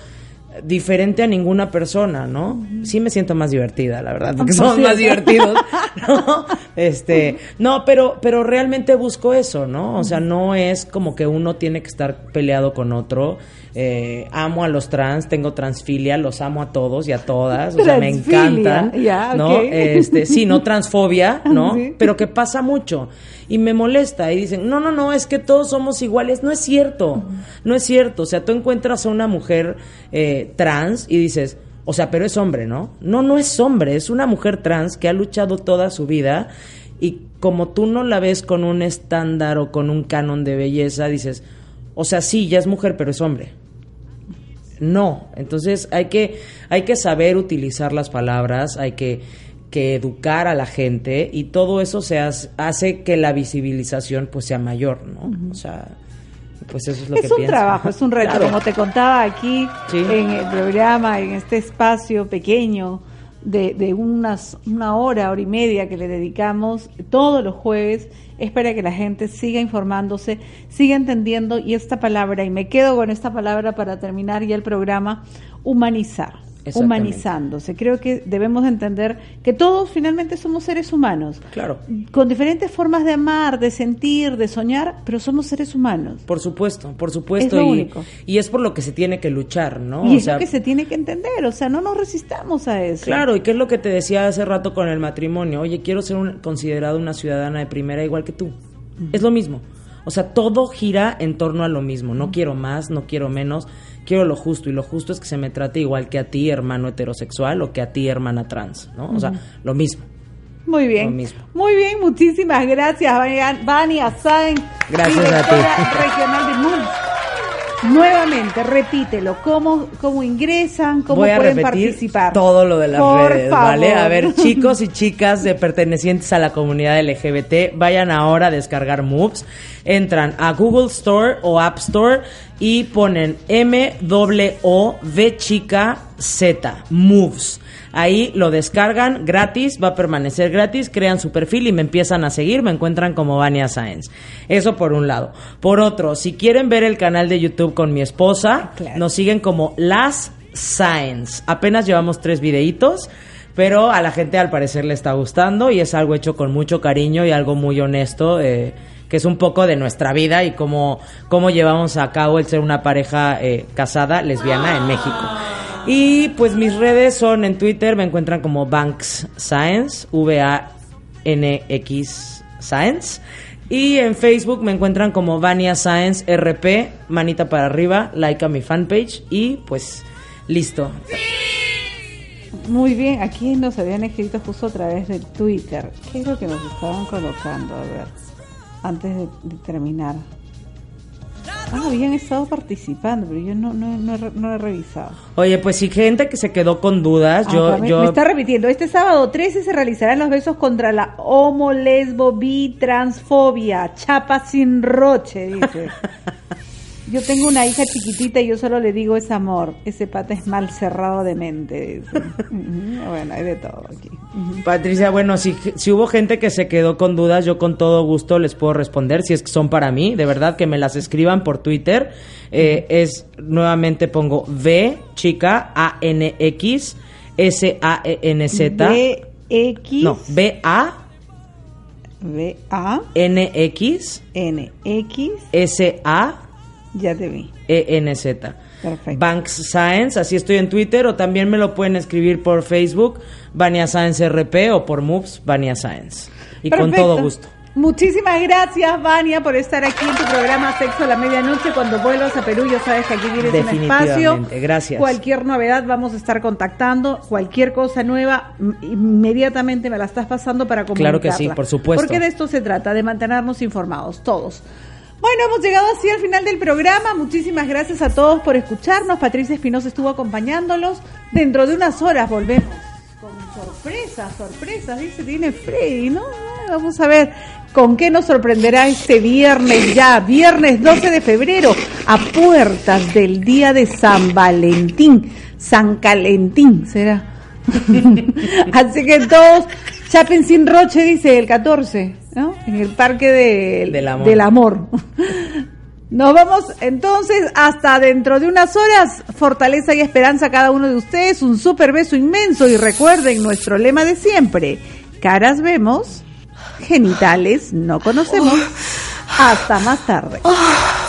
diferente a ninguna persona, ¿no? Sí me siento más divertida, la verdad, porque Por somos más divertidos, ¿no? Este, no, pero pero realmente busco eso, ¿no? O sea, no es como que uno tiene que estar peleado con otro. Eh, amo a los trans, tengo transfilia, los amo a todos y a todas, o sea, me Transfilia, encantan, ya, ¿no? Este, sí, no transfobia, ¿no? Sí. Pero que pasa mucho y me molesta y dicen, no, no, no, es que todos somos iguales. No es cierto, no es cierto. O sea, tú encuentras a una mujer eh, trans y dices, o sea, pero es hombre, ¿no? No, no es hombre, es una mujer trans que ha luchado toda su vida y como tú no la ves con un estándar o con un canon de belleza, dices, o sea, sí, ya es mujer, pero es hombre. No, entonces hay que, hay que saber utilizar las palabras, hay que, que educar a la gente y todo eso se hace, hace que la visibilización pues sea mayor, ¿no? O sea, pues eso es lo que Es un pienso. trabajo, es un reto, Claro. como te contaba aquí Sí. en el programa, en este espacio pequeño de, de unas, una hora, hora y media que le dedicamos todos los jueves, es para que la gente siga informándose, siga entendiendo, y esta palabra, y me quedo con esta palabra para terminar ya el programa, humanizar. Humanizándose. Creo que debemos entender que todos finalmente somos seres humanos, Claro. con diferentes formas de amar, de sentir, de soñar, pero somos seres humanos. Por supuesto, por supuesto. Es lo y, único. y es por lo que se tiene que luchar, ¿no? Y O es sea, lo que se tiene que entender, o sea, no nos resistamos a eso. Claro, y qué es lo que te decía hace rato con el matrimonio. Oye, quiero ser un- considerada una ciudadana de primera igual que tú. Es lo mismo. O sea, todo gira en torno a lo mismo. No quiero más, no quiero menos, quiero lo justo. Y lo justo es que se me trate igual que a ti, hermano heterosexual, o que a ti, hermana trans, ¿no? O sea, lo mismo. Muy Lo bien. mismo. Muy bien, muchísimas gracias, Vania- Sáenz, Gracias a ti. regional de. Nuevamente, repítelo, ¿cómo, cómo ingresan? ¿Cómo Voy a pueden repetir participar? todo lo de las Por redes, favor. ¿vale? A ver, chicos y chicas de pertenecientes a la comunidad LGBT, vayan ahora a descargar Moves, entran a Google Store o App Store y ponen M W O V chica Z Moves. Ahí lo descargan gratis, va a permanecer gratis, crean su perfil y me empiezan a seguir, me encuentran como Vania Sáenz. Eso por un lado. Por otro, si quieren ver el canal de YouTube con mi esposa, nos siguen como Las Sáenz. Apenas llevamos tres videitos, pero a la gente al parecer le está gustando y es algo hecho con mucho cariño y algo muy honesto. eh, que es un poco de nuestra vida y cómo, cómo llevamos a cabo el ser una pareja eh, casada lesbiana en México. Y pues mis redes son en Twitter, me encuentran como Banks Science, V-A-N-X Science. Y en Facebook me encuentran como Vania Science RP, manita para arriba, like a mi fanpage y pues listo. Muy bien, aquí nos habían escrito justo a través de Twitter. ¿Qué es lo que nos estaban colocando? A ver, antes de, de terminar. Ah, habían estado participando, pero yo no, no, no, no he revisado. Oye, pues si gente que se quedó con dudas, Ah, yo, me, yo me está repitiendo. Este sábado 13 se realizarán los besos contra la homo, lesbo, bi, transfobia. Chapa sin roche, dice. Yo tengo una hija chiquitita y yo solo le digo es amor. Ese pata es mal cerrado de mente. bueno, hay de todo aquí. Patricia, bueno, si, si hubo gente que se quedó con dudas, yo con todo gusto les puedo responder, si es que son para mí, de verdad que me las escriban por Twitter. Eh, es, nuevamente pongo V, chica, A-N-X, S-A-E-N-Z. B-X. No, B-A, B-A. N-X, N-X. S-A, Ya te vi. E-N-Z. Perfecto. Banks Science, así estoy en Twitter, o también me lo pueden escribir por Facebook, Vania Science RP, o por Moves, Vania Science. Y con todo gusto. Muchísimas gracias, Vania, por estar aquí en tu programa Sexo a la Medianoche. Cuando vuelvas a Perú, ya sabes que aquí tienes un espacio. Gracias. Cualquier novedad vamos a estar contactando. Cualquier cosa nueva, inmediatamente me la estás pasando para comunicarla. Claro que sí, por supuesto. Porque de esto se trata, de mantenernos informados, todos. Bueno, hemos llegado así al final del programa. Muchísimas gracias a todos por escucharnos. Patricia Espinosa estuvo acompañándolos. Dentro de unas horas volvemos con sorpresas, sorpresas, dice, tiene Freddy, ¿no? Vamos a ver con qué nos sorprenderá este viernes ya, viernes 12 de febrero, a puertas del día de San Valentín, San Calentín, será. Así que todos, chapen sin roche, dice el 14, ¿no? En el Parque de- Del Amor. Del amor. Nos vamos entonces hasta dentro de unas horas. Fortaleza y esperanza a cada uno de ustedes. Un super beso inmenso y recuerden nuestro lema de siempre. Caras vemos, genitales no conocemos. Hasta más tarde.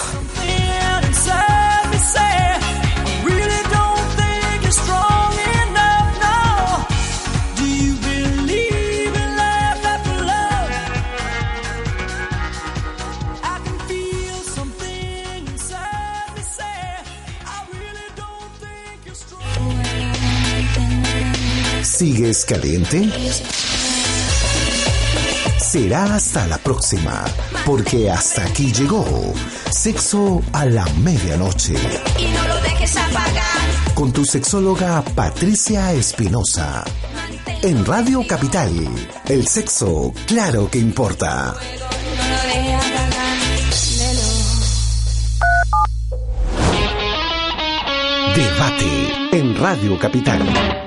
¿Sigues caliente? Será hasta la próxima, porque hasta aquí llegó Sexo a la Medianoche, Y no lo dejes apagar. con tu sexóloga Patricia Espinosa. En Radio Capital, el sexo, claro que importa. Debate en Radio Capital.